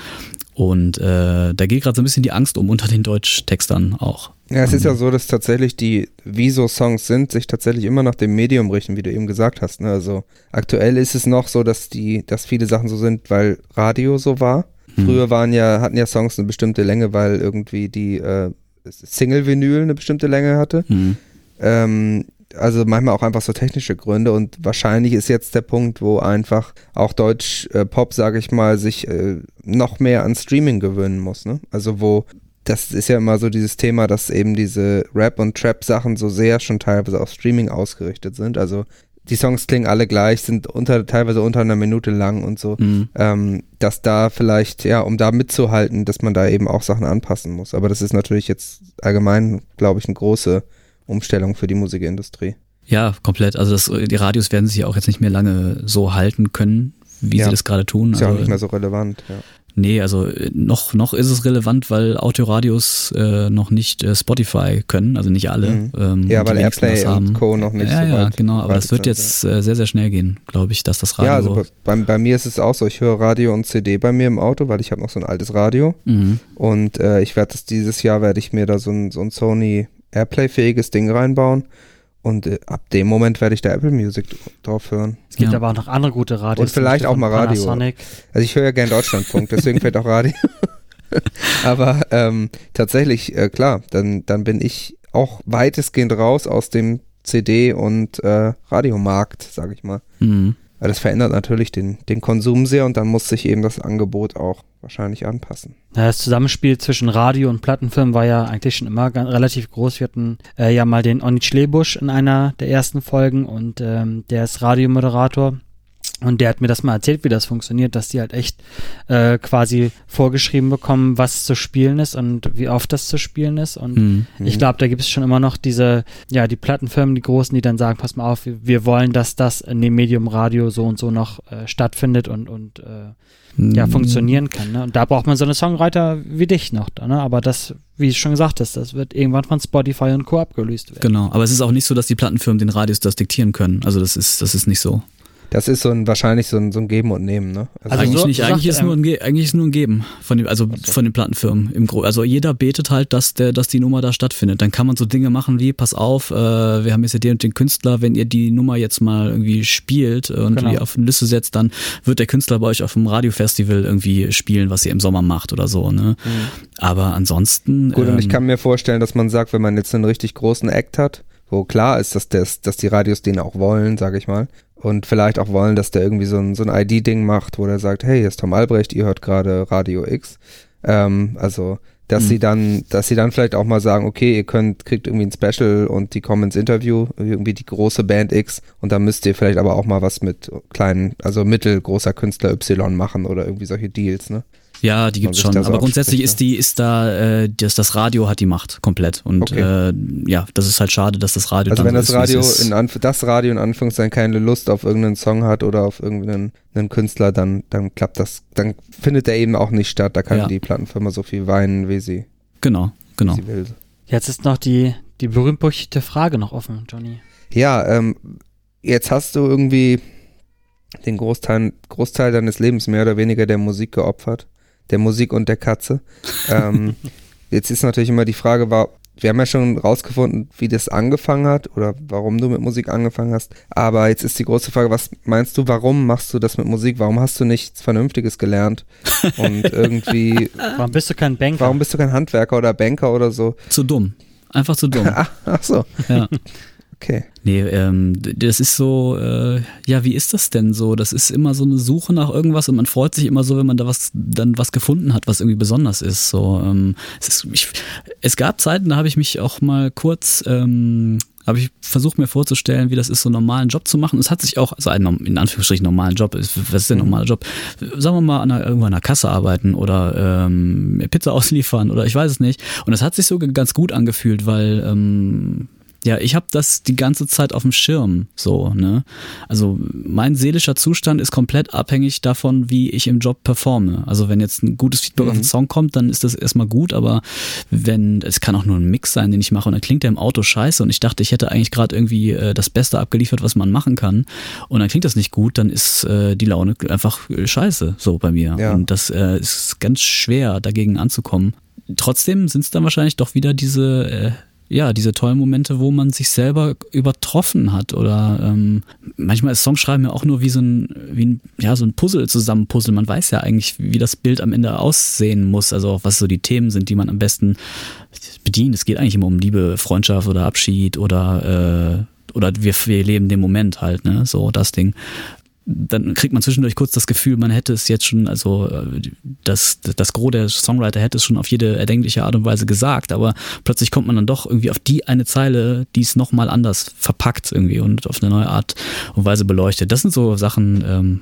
Und äh, da geht gerade so ein bisschen die Angst um unter den Deutschtextern auch. Ja, es ist ja so, dass tatsächlich die, wie so Songs sind, sich tatsächlich immer nach dem Medium richten, wie du eben gesagt hast. Ne? Also aktuell ist es noch so, dass die, dass viele Sachen so sind, weil Radio so war. Früher waren ja, hatten ja Songs eine bestimmte Länge, weil irgendwie die äh, Single-Vinyl eine bestimmte Länge hatte. Hm. Ähm, also manchmal auch einfach so technische Gründe und wahrscheinlich ist jetzt der Punkt, wo einfach auch Deutsch äh, Pop, sage ich mal, sich äh, noch mehr an Streaming gewöhnen muss. Ne? Also wo das ist ja immer so dieses Thema, dass eben diese Rap- und Trap-Sachen so sehr schon teilweise auf Streaming ausgerichtet sind. Also die Songs klingen alle gleich, sind unter, teilweise unter einer Minute lang und so. Hm. Ähm, dass da vielleicht, ja, um da mitzuhalten, dass man da eben auch Sachen anpassen muss. Aber das ist natürlich jetzt allgemein, glaube ich, eine große Umstellung für die Musikindustrie. Ja, komplett. Also das, die Radios werden sich ja auch jetzt nicht mehr lange so halten können, wie Ja. sie das gerade tun. Ist ja also, auch nicht mehr so relevant, ja. Nee, also äh, noch, noch ist es relevant, weil Autoradios äh, noch nicht äh, Spotify können, also nicht alle. Mhm. Ähm, Ja, weil Airplay und Co. noch nicht ja, so Ja, genau, aber das wird jetzt äh, sehr, sehr schnell gehen, glaube ich, dass das Radio. Ja, also bei, bei mir ist es auch so, ich höre Radio und CD bei mir im Auto, weil ich habe noch so ein altes Radio mhm. und äh, ich werde das dieses Jahr, werde ich mir da so ein, so ein Sony Airplay-fähiges Ding reinbauen und äh, ab dem Moment werde ich da Apple Music drauf hören. Es gibt Ja. aber auch noch andere gute Radios. Und vielleicht auch mal Radio. Panasonic. Also ich höre ja gern Deutschlandfunk, deswegen fällt auch Radio. Aber ähm, tatsächlich, äh, klar, dann, dann bin ich auch weitestgehend raus aus dem CD- und äh, Radiomarkt, sage ich mal. Mhm. Das verändert natürlich den, den Konsum sehr und dann muss sich eben das Angebot auch wahrscheinlich anpassen. Das Zusammenspiel zwischen Radio und Plattenfirmen war ja eigentlich schon immer relativ groß. Wir hatten äh, ja mal den Onni Schlebusch in einer der ersten Folgen und ähm, der ist Radiomoderator. Und der hat mir das mal erzählt, wie das funktioniert, dass die halt echt äh, quasi vorgeschrieben bekommen, was zu spielen ist und wie oft das zu spielen ist. Und Mhm. ich glaube, da gibt es schon immer noch diese, ja, die Plattenfirmen, die großen, die dann sagen, pass mal auf, wir, wollen, dass das in dem Medium Radio so und so noch äh, stattfindet und, und äh, ja, Mhm. funktionieren kann. Ne? Und da braucht man so eine Songwriter wie dich noch. Da, ne? Aber das, wie ich schon gesagt hast, das wird irgendwann von Spotify und Co. abgelöst werden. Genau, aber es ist auch nicht so, dass die Plattenfirmen den Radios das diktieren können. Also das ist, das ist nicht so. Das ist so ein wahrscheinlich so ein, so ein Geben und Nehmen, ne? Also eigentlich so- nicht, eigentlich sagt ist nur ein, Ge- eigentlich ist nur ein Geben von dem, also von den Plattenfirmen im Gro Also jeder betet halt, dass der, dass die Nummer da stattfindet. Dann kann man so Dinge machen wie, pass auf, äh, wir haben jetzt ja den und den Künstler, wenn ihr die Nummer jetzt mal irgendwie spielt und Genau. die auf eine Liste setzt, dann wird der Künstler bei euch auf dem Radiofestival irgendwie spielen, was ihr im Sommer macht oder so, ne? Aber ansonsten. Gut, und ich ähm, kann mir vorstellen, dass man sagt, wenn man jetzt einen richtig großen Act hat, wo klar ist, dass, das, dass die Radios den auch wollen, sage ich mal, und vielleicht auch wollen, dass der irgendwie so ein, so ein ID-Ding macht, wo der sagt, hey, hier ist Tom Albrecht, ihr hört gerade Radio X. Ähm, also, dass Mhm. sie dann, dass sie dann vielleicht auch mal sagen, okay, ihr könnt, kriegt irgendwie ein Special und die kommen ins Interview, irgendwie die große Band X und dann müsst ihr vielleicht aber auch mal was mit kleinen, also mittelgroßer Künstler Y machen oder irgendwie solche Deals, ne? Ja, die gibt's man sich schon. so Aber grundsätzlich ist die, ist da, äh, das, das Radio hat die Macht komplett. Und Okay. äh, ja, das ist halt schade, dass das Radio Also dann wenn das Radio es ist. in Anf das Radio in Anführungszeichen keine Lust auf irgendeinen Song hat oder auf irgendeinen einen Künstler, dann dann klappt das, dann findet der eben auch nicht statt. Da kann Ja. die Plattenfirma so viel weinen, wie sie, Genau, genau. sie will. Jetzt ist noch die, die berühmt-berüchtigte Frage noch offen, Johnny. Ja, ähm, jetzt hast du irgendwie den Großteil, Großteil deines Lebens mehr oder weniger der Musik geopfert. Der Musik und der Katze. ähm, jetzt ist natürlich immer die Frage, war, wir haben ja schon rausgefunden, wie das angefangen hat oder warum du mit Musik angefangen hast. Aber jetzt ist die große Frage, was meinst du, warum machst du das mit Musik? Warum hast du nichts Vernünftiges gelernt? Und irgendwie, Warum bist du kein Banker? warum bist du kein Handwerker oder Banker oder so? Zu dumm. Einfach zu dumm. Ach, ach so, ja. Okay. Nee, ähm, das ist so, äh, ja, wie ist das denn so? Das ist immer so eine Suche nach irgendwas und man freut sich immer so, wenn man da was dann was gefunden hat, was irgendwie besonders ist. So, ähm, es, ist ich, es gab Zeiten, da habe ich mich auch mal kurz, ähm, habe ich versucht mir vorzustellen, wie das ist, so einen normalen Job zu machen. Es hat sich auch, also einen in Anführungsstrichen normalen Job, was ist denn ein normaler Job? Sagen wir mal an einer, irgendwo an einer Kasse arbeiten oder ähm, Pizza ausliefern oder ich weiß es nicht. Und es hat sich so ganz gut angefühlt, weil ähm, ja, ich habe das die ganze Zeit auf dem Schirm, so, ne? Also mein seelischer Zustand ist komplett abhängig davon, wie ich im Job performe. Also wenn jetzt ein gutes Feedback auf den Song kommt, dann ist das erstmal gut, aber wenn, es kann auch nur ein Mix sein, den ich mache und dann klingt der im Auto scheiße und ich dachte, ich hätte eigentlich gerade irgendwie äh, das Beste abgeliefert, was man machen kann und dann klingt das nicht gut, dann ist äh, die Laune einfach äh, scheiße, so bei mir. Ja. Und das äh, ist ganz schwer, dagegen anzukommen. Trotzdem sind es dann wahrscheinlich doch wieder diese äh, ja, diese tollen Momente, wo man sich selber übertroffen hat oder ähm, manchmal ist Songschreiben ja auch nur wie so ein, wie ein, ja, so ein Puzzle zusammenpuzzeln. Man weiß ja eigentlich, wie das Bild am Ende aussehen muss, also auch was so die Themen sind, die man am besten bedient. Es geht eigentlich immer um Liebe, Freundschaft oder Abschied oder äh, oder wir, wir leben den Moment halt, ne, so das Ding dann kriegt man zwischendurch kurz das Gefühl, man hätte es jetzt schon, also äh, das, das Gros der Songwriter hätte es schon auf jede erdenkliche Art und Weise gesagt, aber plötzlich kommt man dann doch irgendwie auf die eine Zeile, die es nochmal anders verpackt irgendwie und auf eine neue Art und Weise beleuchtet. Das sind so Sachen, ähm,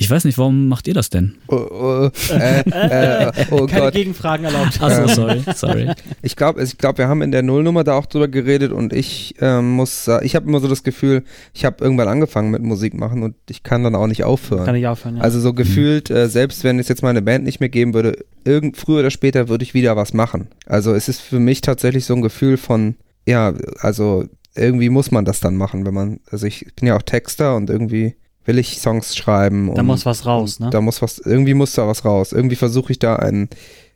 ich weiß nicht, warum macht ihr das denn? Oh, oh, äh, äh, oh Keine Gott. Gegenfragen erlaubt. Achso, sorry, sorry. Ich glaube, ich glaub, wir haben in der Nullnummer da auch drüber geredet und ich ähm, muss, ich habe immer so das Gefühl, ich habe irgendwann angefangen mit Musik machen und ich kann dann auch nicht aufhören. Kann ich aufhören, ja. Also so gefühlt, äh, selbst wenn es jetzt meine Band nicht mehr geben würde, irgend früher oder später würde ich wieder was machen. Also es ist für mich tatsächlich so ein Gefühl von, ja, also irgendwie muss man das dann machen, wenn man, also ich bin ja auch Texter und irgendwie will ich Songs schreiben. da muss was raus, ne? da muss was, irgendwie muss da was raus. Irgendwie versuche ich da ein,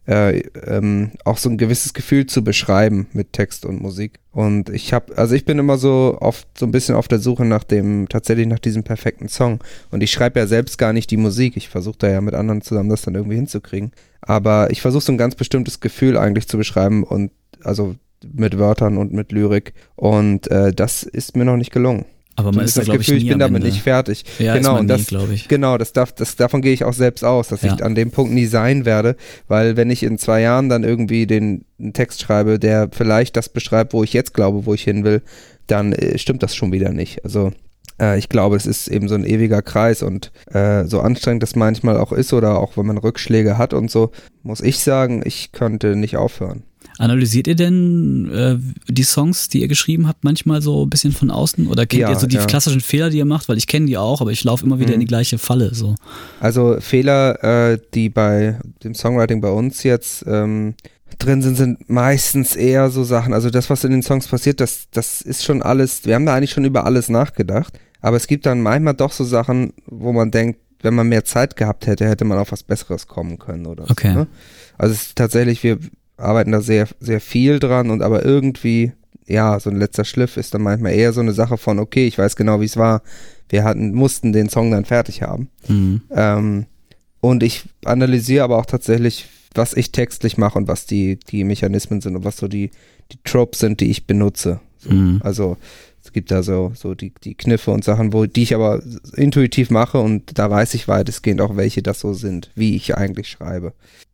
äh, ähm, auch so ein gewisses Gefühl zu beschreiben mit Text und Musik. Und ich habe, also ich bin immer so oft so ein bisschen auf der Suche nach dem, tatsächlich nach diesem perfekten Song. Und ich schreibe ja selbst gar nicht die Musik. Ich versuche da ja mit anderen zusammen das dann irgendwie hinzukriegen. Aber ich versuche so ein ganz bestimmtes Gefühl eigentlich zu beschreiben und also mit Wörtern und mit Lyrik. Und äh, das ist mir noch nicht gelungen. Aber man ist das da, glaube ich, Gefühl, nie ich bin am damit Ende. nicht fertig. Ja, genau, nie, das, glaube ich. Genau, das darf, das, davon gehe ich auch selbst aus, dass Ja. ich an dem Punkt nie sein werde, weil wenn ich in zwei Jahren dann irgendwie den einen Text schreibe, der vielleicht das beschreibt, wo ich jetzt glaube, wo ich hin will, dann äh, stimmt das schon wieder nicht. Also äh, ich glaube, es ist eben so ein ewiger Kreis und äh, so anstrengend das manchmal auch ist oder auch wenn man Rückschläge hat und so, muss ich sagen, ich könnte nicht aufhören. Analysiert ihr denn äh, die Songs, die ihr geschrieben habt, manchmal so ein bisschen von außen? Oder kennt Ja, ihr so die ja. klassischen Fehler, die ihr macht? Weil ich kenne die auch, aber ich laufe immer wieder Mhm. in die gleiche Falle. So. Also Fehler, äh, die bei dem Songwriting bei uns jetzt ähm, drin sind, sind meistens eher so Sachen. Also das, was in den Songs passiert, das, das ist schon alles, wir haben da eigentlich schon über alles nachgedacht. Aber es gibt dann manchmal doch so Sachen, wo man denkt, wenn man mehr Zeit gehabt hätte, hätte man auf was Besseres kommen können oder Okay. so. Ne? Also es ist tatsächlich, wir arbeiten da sehr, sehr viel dran und aber irgendwie, ja, so ein letzter Schliff ist dann manchmal eher so eine Sache von, okay, ich weiß genau, wie es war. Wir hatten, mussten den Song dann fertig haben. Mhm. Ähm, und ich analysiere aber auch tatsächlich, was ich textlich mache und was die, die Mechanismen sind und was so die, die Tropes sind, die ich benutze. So, Mhm. Also es gibt da so, so die, die Kniffe und Sachen, wo, die ich aber intuitiv mache und da weiß ich weitestgehend auch, welche das so sind, wie ich eigentlich schreibe.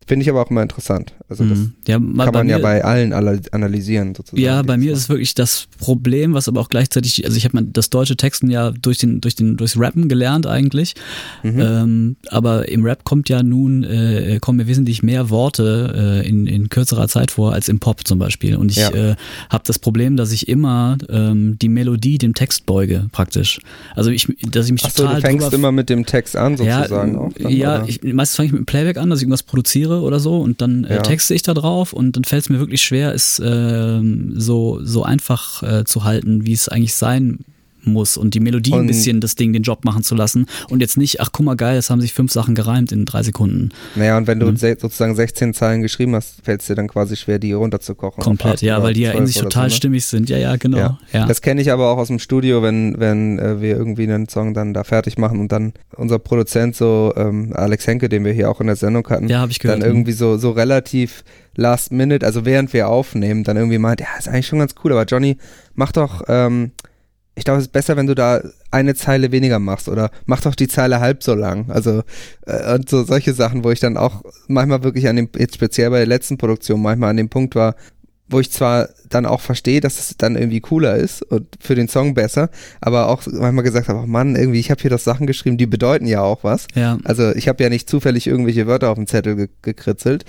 Finde ich aber auch immer interessant. Also das Mhm. ja, kann man mir, ja bei allen analysieren sozusagen. Ja, bei mir ist es wirklich das Problem, was aber auch gleichzeitig, also ich habe das deutsche Texten ja durch den, durch den, durchs Rappen gelernt eigentlich. Mhm. Ähm, aber im Rap kommt ja nun, äh, kommen mir wesentlich mehr Worte äh, in, in kürzerer Zeit vor als im Pop zum Beispiel. Und ich Ja. äh, habe das Problem, dass ich immer ähm, die Melodie dem Text beuge, praktisch. Also ich, dass ich mich Ach so, total du fängst immer mit dem Text an sozusagen ja, auch. Dann, ja ich, meistens fange ich mit dem Playback an, dass ich irgendwas produziere oder so und dann äh, Ja. texte ich da drauf und dann fällt es mir wirklich schwer, es ähm, so, so einfach äh, zu halten, wie es eigentlich sein muss und die Melodie ein Und- bisschen das Ding den Job machen zu lassen und jetzt nicht, ach guck mal geil, es haben sich fünf Sachen gereimt in drei Sekunden. Naja, und wenn du Mhm. sozusagen 16 Zeilen geschrieben hast, fällt es dir dann quasi schwer, die runterzukochen. Komplett, ja, weil die ja in 12 sich total so, ne? stimmig sind. Ja, ja, genau. Ja. Ja. Das kenne ich aber auch aus dem Studio, wenn, wenn äh, wir irgendwie einen Song dann da fertig machen und dann unser Produzent so, ähm, Alex Henke, den wir hier auch in der Sendung hatten, Ja, ich gehört. dann irgendwie so, so relativ last minute, also während wir aufnehmen, dann irgendwie meint, ja, ist eigentlich schon ganz cool, aber Johnny, mach doch, ähm, ich glaube, es ist besser, wenn du da eine Zeile weniger machst oder mach doch die Zeile halb so lang. Also äh, und so solche Sachen, wo ich dann auch manchmal wirklich an dem, jetzt speziell bei der letzten Produktion, manchmal an dem Punkt war, wo ich zwar dann auch verstehe, dass es dann irgendwie cooler ist und für den Song besser, aber auch manchmal gesagt habe, oh Mann, irgendwie, ich habe hier doch Sachen geschrieben, die bedeuten ja auch was. ja. Also ich habe ja nicht zufällig irgendwelche Wörter auf dem Zettel ge gekritzelt.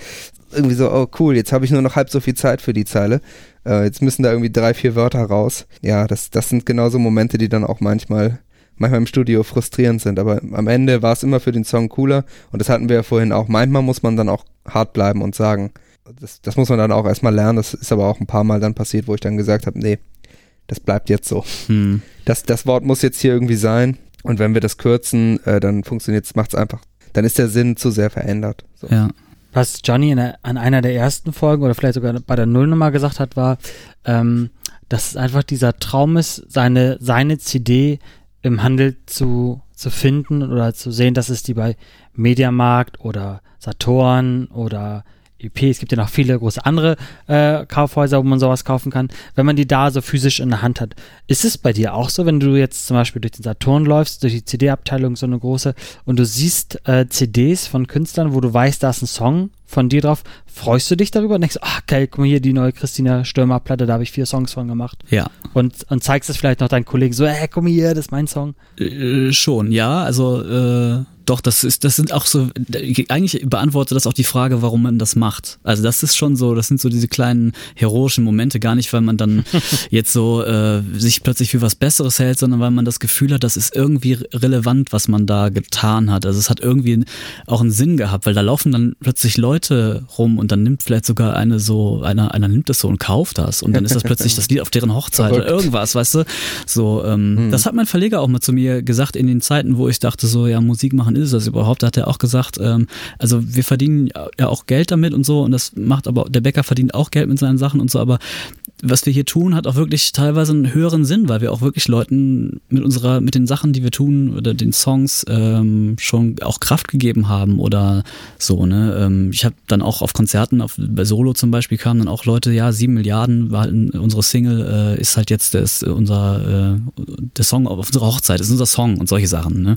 Irgendwie so, oh cool, jetzt habe ich nur noch halb so viel Zeit für die Zeile. Äh, jetzt müssen da irgendwie drei, vier Wörter raus. Ja, das, das sind genauso Momente, die dann auch manchmal, manchmal im Studio frustrierend sind. Aber am Ende war es immer für den Song cooler. Und das hatten wir ja vorhin auch. Manchmal muss man dann auch hart bleiben und sagen, das, das muss man dann auch erstmal lernen. Das ist aber auch ein paar Mal dann passiert, wo ich dann gesagt habe, nee, das bleibt jetzt so. Hm. Das, das Wort muss jetzt hier irgendwie sein. Und wenn wir das kürzen, äh, dann funktioniert es, macht es einfach, dann ist der Sinn zu sehr verändert. So. ja. Was Johnny in der, an einer der ersten Folgen oder vielleicht sogar bei der Nullnummer gesagt hat, war, ähm, dass es einfach dieser Traum ist, seine, seine CD im Handel zu, zu finden oder zu sehen, dass es die bei Mediamarkt oder Saturn oder EP, es gibt ja noch viele große andere äh, Kaufhäuser, wo man sowas kaufen kann, wenn man die da so physisch in der Hand hat. Ist es bei dir auch so, wenn du jetzt zum Beispiel durch den Saturn läufst, durch die CD-Abteilung so eine große und du siehst äh, CDs von Künstlern, wo du weißt, da ist ein Song von dir drauf, freust du dich darüber und denkst, ach geil, guck mal hier, die neue Christina Stürmer-Platte, da habe ich vier Songs von gemacht Ja. und, und zeigst es vielleicht noch deinen Kollegen so, hey, guck mal hier, das ist mein Song. Äh, schon, ja. Also äh, doch, das ist, das sind auch so. Eigentlich beantwortet das auch die Frage, warum man das macht. Also das ist schon so. Das sind so diese kleinen heroischen Momente, gar nicht, weil man dann jetzt so äh, sich plötzlich für was Besseres hält, sondern weil man das Gefühl hat, das ist irgendwie relevant, was man da getan hat. Also es hat irgendwie auch einen Sinn gehabt, weil da laufen dann plötzlich Leute rum und dann nimmt vielleicht sogar eine so, einer, einer nimmt das so und kauft das und dann ist das plötzlich das Lied auf deren Hochzeit oder Verrückt. irgendwas, weißt du? So, ähm, Hm. das hat mein Verleger auch mal zu mir gesagt in den Zeiten, wo ich dachte so, ja, Musik machen ist das überhaupt? Da hat er auch gesagt, ähm, also wir verdienen ja auch Geld damit und so und das macht aber, der Bäcker verdient auch Geld mit seinen Sachen und so, aber was wir hier tun, hat auch wirklich teilweise einen höheren Sinn, weil wir auch wirklich Leuten mit unserer, mit den Sachen, die wir tun oder den Songs ähm, schon auch Kraft gegeben haben oder so, ne? Ähm, ich habe dann auch auf Konzerten, auf, bei Solo zum Beispiel kamen dann auch Leute, ja, sieben Milliarden war halt unsere Single, äh, ist halt jetzt das, unser äh, der Song auf unserer Hochzeit, ist unser Song und solche Sachen, ne?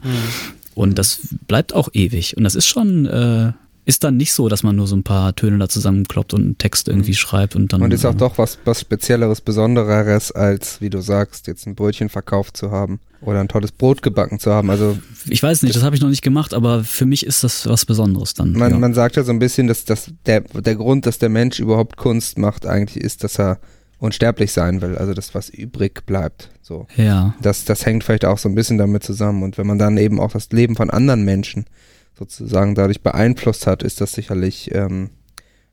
Und das bleibt auch ewig. Und das ist schon, äh, ist dann nicht so, dass man nur so ein paar Töne da zusammenkloppt und einen Text irgendwie schreibt und dann. Und ist auch äh, doch was, was Spezielleres, Besondereres, als, wie du sagst, jetzt ein Brötchen verkauft zu haben oder ein tolles Brot gebacken zu haben. Also Ich weiß nicht, das habe ich noch nicht gemacht, aber für mich ist das was Besonderes dann. man, ja. man sagt ja so ein bisschen, dass, dass der, der Grund, dass der Mensch überhaupt Kunst macht, eigentlich ist, dass er unsterblich sein will. Also das, was übrig bleibt. So. ja. Das, das hängt vielleicht auch so ein bisschen damit zusammen. Und wenn man dann eben auch das Leben von anderen Menschen sozusagen dadurch beeinflusst hat, ist das sicherlich, ähm,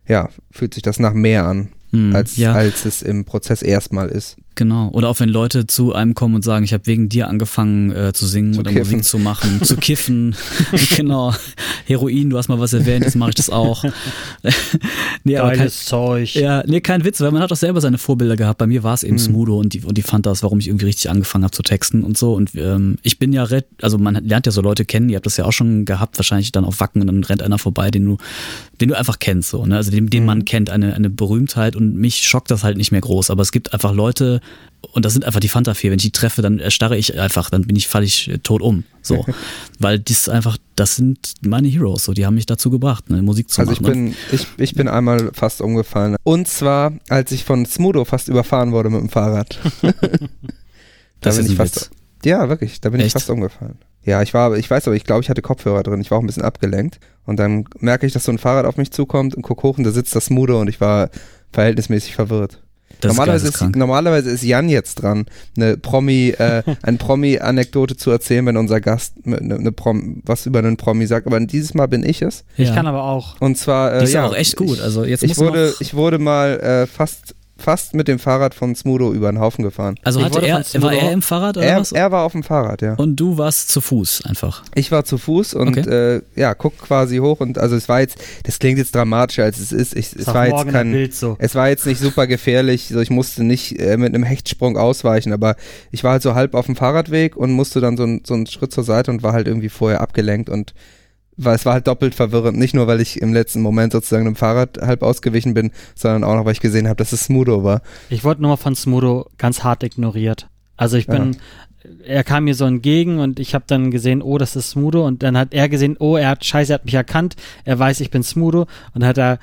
ja, fühlt sich das nach mehr an, Hm, als, ja, als es im Prozess erstmal ist. Genau. Oder auch wenn Leute zu einem kommen und sagen, ich habe wegen dir angefangen äh, zu singen Zu oder kiffen. Musik zu machen, zu kiffen. genau. Heroin, du hast mal was erwähnt, jetzt mache ich das auch. nee, aber kein, Geiles Zeug. Ja, nee, kein Witz, weil man hat auch selber seine Vorbilder gehabt. Bei mir war es eben Mhm. Smudo und die, und die fand das, warum ich irgendwie richtig angefangen habe zu texten und so. Und ähm, ich bin ja, also man lernt ja so Leute kennen, ihr habt das ja auch schon gehabt, wahrscheinlich dann auf Wacken und dann rennt einer vorbei, den du, den du einfach kennst, so, ne? Also den, den Mhm. man kennt, eine, eine Berühmtheit und mich schockt das halt nicht mehr groß. Aber es gibt einfach Leute, Und das sind einfach die Fanta 4. Wenn ich die treffe, dann erstarre ich einfach, dann bin ich, falle ich äh, tot um. So. Weil dies einfach, das sind meine Heroes, so, die haben mich dazu gebracht, ne, Musik zu Also ich machen. bin, ich, ich bin einmal fast umgefallen. Und zwar, als ich von Smudo fast überfahren wurde mit dem Fahrrad. da bin ich fast. Witz. Ja, wirklich, da bin ich Echt? fast umgefallen. Ja, ich war, ich weiß aber, ich glaube, ich hatte Kopfhörer drin, ich war auch ein bisschen abgelenkt. Und dann merke ich, dass so ein Fahrrad auf mich zukommt und guck hoch und da sitzt das Smudo und ich war verhältnismäßig verwirrt. Das normalerweise, ist, ist, normalerweise ist Jan jetzt dran, eine Promi, äh, ein Promi-Anekdote zu erzählen, wenn unser Gast eine, eine Prom, was über einen Promi sagt. Aber dieses Mal bin ich es. Ich Ja. kann aber auch. Und zwar, äh, Die ist ja, auch echt gut. Ich, Also jetzt ich wurde, ich wurde mal äh, fast, fast mit dem Fahrrad von Smudo über den Haufen gefahren. also hatte er, war er im Fahrrad oder Er, was? er war auf dem Fahrrad, ja. Und du warst zu Fuß einfach. Ich war zu Fuß und äh, ja, guck quasi hoch und also es war jetzt, das klingt jetzt dramatischer als es ist. Ich, es war jetzt kein, Bild so. es war jetzt nicht super gefährlich, so ich musste nicht äh, mit einem Hechtsprung ausweichen, aber ich war halt so halb auf dem Fahrradweg und musste dann so, ein, so einen Schritt zur Seite und war halt irgendwie vorher abgelenkt und war, es war halt doppelt verwirrend. Nicht nur, weil ich im letzten Moment sozusagen dem Fahrrad halb ausgewichen bin, sondern auch noch, weil ich gesehen habe, dass es Smudo war. Ich wurde nur von Smudo ganz hart ignoriert. Also ich bin, er kam mir so entgegen und ich habe dann gesehen, oh, das ist Smudo und dann hat er gesehen, oh, er hat scheiße, er hat mich erkannt, er weiß, ich bin Smudo und dann hat er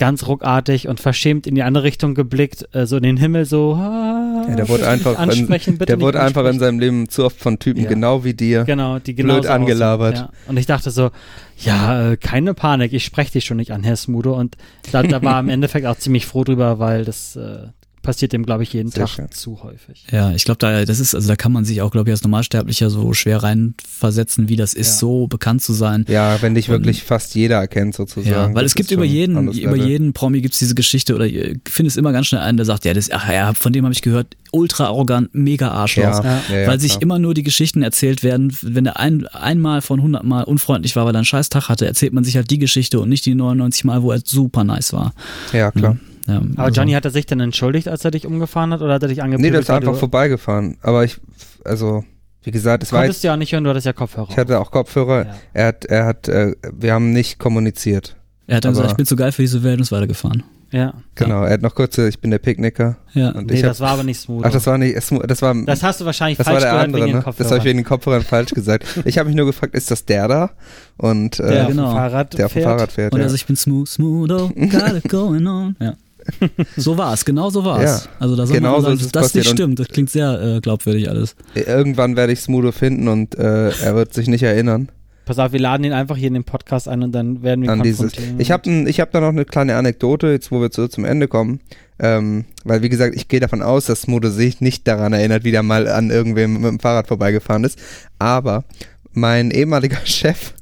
ganz ruckartig und verschämt in die andere Richtung geblickt, äh, so in den Himmel, so ah, Ja, der wurde einfach, in, bitte der wurde einfach in seinem Leben zu oft von Typen Ja. genau wie dir. Genau, die blöd angelabert. Ja. Und ich dachte so, ja, äh, keine Panik, ich spreche dich schon nicht an, Herr Smudo. Und da, da war im Endeffekt auch ziemlich froh drüber, weil das äh, passiert dem, glaube ich, jeden Sehr Tag schön. zu häufig. Ja, ich glaube, da das ist, also da kann man sich auch, glaube ich, als Normalsterblicher so schwer reinversetzen, wie das ist, Ja. so bekannt zu sein. Ja, wenn dich Und- wirklich fast jeder erkennt sozusagen. Ja, weil Das es gibt über jeden, über jeden Promi gibt's diese Geschichte oder ihr findet immer ganz schnell einen, der sagt, ja, das, ach ja, von dem habe ich gehört, ultra arrogant, mega Arschloch. Ja, Ja. ja, ja, weil sich immer nur die Geschichten erzählt werden, wenn er ein, einmal von 100 Mal unfreundlich war, weil er einen scheiß Tag hatte, erzählt man sich halt die Geschichte und nicht die 99 Mal, wo er super nice war. Ja, klar. Ja, Aber also- Johnny, hat er sich denn entschuldigt, als er dich umgefahren hat oder hat er dich Nee, angepöbelt? das ist weil einfach vorbeigefahren. Aber ich, also, wie gesagt, es war Konntest du ja auch nicht hören, du hattest ja Kopfhörer. ich hatte auch Kopfhörer. Ja. Er hat, er hat, äh, wir haben nicht kommuniziert. Er hat dann aber- gesagt, ich bin zu geil für diese Welt und ist weitergefahren. ja. Genau, er hat noch kurz, äh, ich bin der Picknicker. Ja. Und Nee, ich hab, das war aber nicht smooth. ach, das war nicht, das war, das hast du wahrscheinlich das war falsch der gehört andere, wegen den ne? Das habe ich wegen den Kopfhörern falsch gesagt. Ich habe mich nur gefragt, ist das der da? Und, äh, der Ja, auf dem genau. Fahrrad der auf dem fährt. Fahrrad fährt. Und ja. also ich bin smooth, smooth, oh, got it going on. Ja. So war es, genau so war es. Ja, also da soll genau man so sagen, ist es dass das nicht stimmt. Das klingt sehr äh, glaubwürdig alles. Irgendwann werde ich Smudo finden und äh, er wird sich nicht erinnern Pass auf, wir laden ihn einfach hier in den Podcast ein und dann werden wir ihn an dieses. konfrontieren. Ich habe ich hab da noch eine kleine Anekdote, jetzt wo wir zu, zum Ende kommen. Ähm, weil wie gesagt, ich gehe davon aus, dass Smudo sich nicht daran erinnert, wie der mal an irgendwem mit dem Fahrrad vorbeigefahren ist. Aber mein ehemaliger Chef,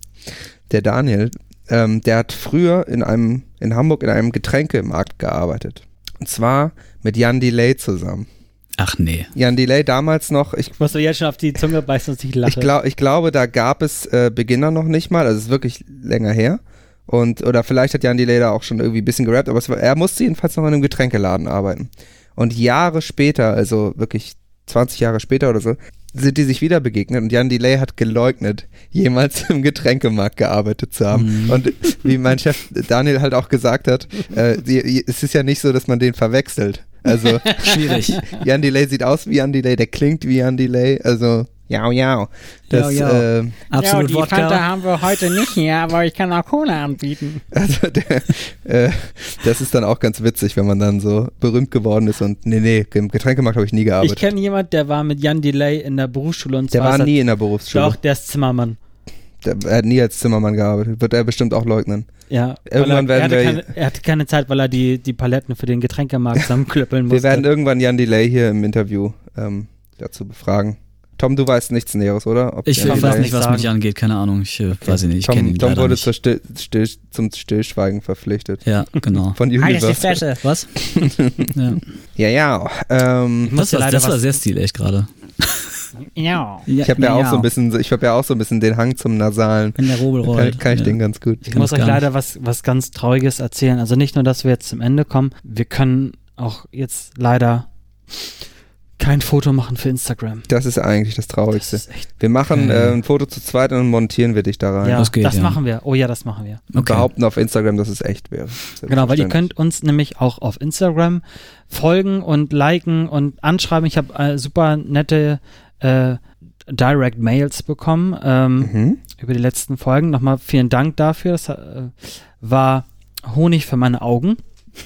der Daniel, ähm, der hat früher in einem in Hamburg in einem Getränkemarkt gearbeitet. Und zwar mit Jan Delay zusammen. Ach nee. Jan Delay damals noch, ich muss mir jetzt schon auf die Zunge beißen und ich lache. Ich, glaub, ich glaube, da gab es äh, Beginner noch nicht mal, also es ist wirklich länger her. Und, oder vielleicht hat Jan Delay da auch schon irgendwie ein bisschen gerappt, aber es war, er musste jedenfalls noch in einem Getränkeladen arbeiten. Und Jahre später, also wirklich 20 Jahre später oder so, sind die sich wieder begegnet und Jan Delay hat geleugnet, jemals im Getränkemarkt gearbeitet zu haben. Mhm. Und wie mein Chef Daniel halt auch gesagt hat, äh, die, es ist ja nicht so, dass man den verwechselt. Also Schwierig. Jan Delay sieht aus wie Jan Delay, der klingt wie Jan Delay, also jau jau. Das, Jau, jau. Äh, Absolut Wodka. haben wir heute nicht hier, aber ich kann auch Cola anbieten. also der, äh, das ist dann auch ganz witzig, wenn man dann so berühmt geworden ist und nee, nee, im Getränkemarkt habe ich nie Ich gearbeitet. kenne jemanden, der war mit Jan Delay in der Berufsschule und der zwar war ist er- nie in der Berufsschule. Doch, der ist Zimmermann. Der, er hat nie als Zimmermann gearbeitet. Wird er bestimmt auch leugnen. Ja, Irgendwann er, werden er, hatte wir- keine, er hatte keine Zeit, weil er die, die Paletten für den Getränkemarkt zusammenklöppeln musste. Wir werden irgendwann Jan Delay hier im Interview ähm, dazu befragen. Tom, du weißt nichts Näheres, oder? Ob Ich weiß nicht, was sagen. dir angeht, keine Ahnung. Ich äh, weiß ich nicht, ich Tom, kenne ihn Tom wurde nicht. zur Still, Still, zum Stillschweigen verpflichtet. Ja, genau. Von Universal. Was? ja. Ja, ja. Ähm, Das, war, das war sehr stilecht gerade. Ja. Ich habe ja, auch so ein bisschen, ich habe ja auch so ein bisschen den Hang zum Nasalen. Wenn der Robel rollt. Kann, kann ich ja. den ganz gut. Ich kann muss euch leider was, was ganz Trauriges erzählen. Also nicht nur, dass wir jetzt zum Ende kommen, wir können auch jetzt leider Kein Foto machen für Instagram. Das ist eigentlich das Traurigste. Das ist echt, wir machen äh, ein Foto zu zweit und dann montieren wir dich da rein. ja, das geht, ja. machen wir. Oh ja, das machen wir. Und behaupten auf Instagram, dass es echt wäre. Genau, weil ihr könnt uns nämlich auch auf Instagram folgen und liken und anschreiben. Ich habe äh, super nette äh, Direct Mails bekommen ähm, Mhm. über die letzten Folgen. Nochmal vielen Dank dafür. Das äh, war Honig für meine Augen.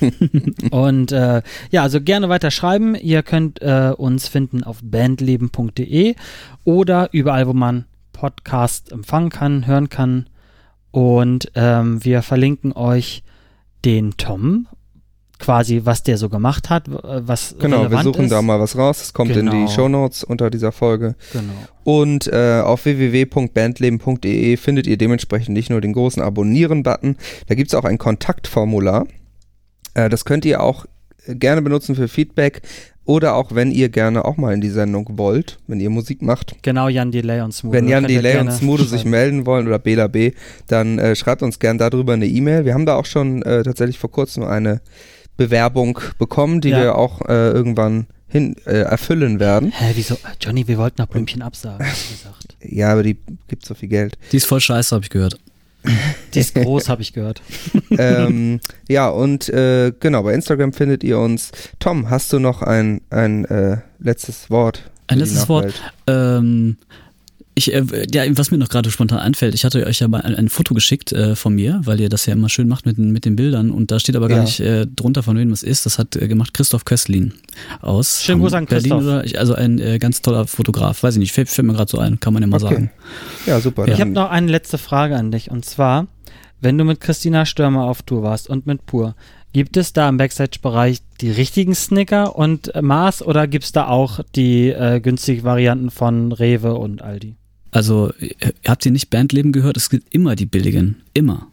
und äh, ja, also gerne weiter schreiben. Ihr könnt äh, uns finden auf bandleben.de oder überall, wo man Podcast empfangen kann, hören kann. Und ähm, wir verlinken euch den Tom, quasi was der so gemacht hat, äh, was Genau, wir suchen ist. da mal was raus. Es kommt in Genau. die Shownotes unter dieser Folge. Genau. Und äh, auf www.bandleben.de findet ihr dementsprechend nicht nur den großen Abonnieren-Button, da gibt es auch ein Kontaktformular. Äh, das könnt ihr auch gerne benutzen für Feedback oder auch wenn ihr gerne auch mal in die Sendung wollt, wenn ihr Musik macht. Genau, Jan Delay und Smooth. Wenn Jan Delay und gerne Smudo sich melden wollen oder Bela B, dann äh, schreibt uns gern darüber eine E-Mail. Wir haben da auch schon äh, tatsächlich vor kurzem eine Bewerbung bekommen, die Ja. wir auch äh, irgendwann hin äh, erfüllen werden. Hä, wieso? Äh, Johnny, wir wollten noch Blümchen absagen, hast du gesagt. Ja, aber die gibt so viel Geld. Die ist voll scheiße, habe ich gehört. Die ist groß, habe ich gehört. ähm, ja, und äh, genau, bei Instagram findet ihr uns. Tom, hast du noch ein, ein äh, letztes Wort? Ein letztes Wort? Ähm, ich, äh, ja, was mir noch gerade spontan einfällt, ich hatte euch ja mal ein, ein Foto geschickt äh, von mir, weil ihr das ja immer schön macht mit, den- mit den Bildern und da steht aber gar Ja. nicht äh, drunter, von wem das ist. Das hat äh, gemacht Christoph Köstlin aus Schönen Gruß an Berlin. Christoph. Oder, ich- also ein äh, ganz toller Fotograf. Weiß ich nicht, fällt, fällt mir gerade so ein, kann man ja mal Okay. sagen. Ja, super. Ich dann- habe noch eine letzte Frage an dich und zwar, wenn du mit Christina Stürmer auf Tour warst und mit Pur, gibt es da im Backstage-Bereich die richtigen Snicker und Mars oder gibt es da auch die äh, günstigen Varianten von Rewe und Aldi? Also, äh, habt ihr nicht Bandleben gehört? Es gibt immer die billigen. Immer.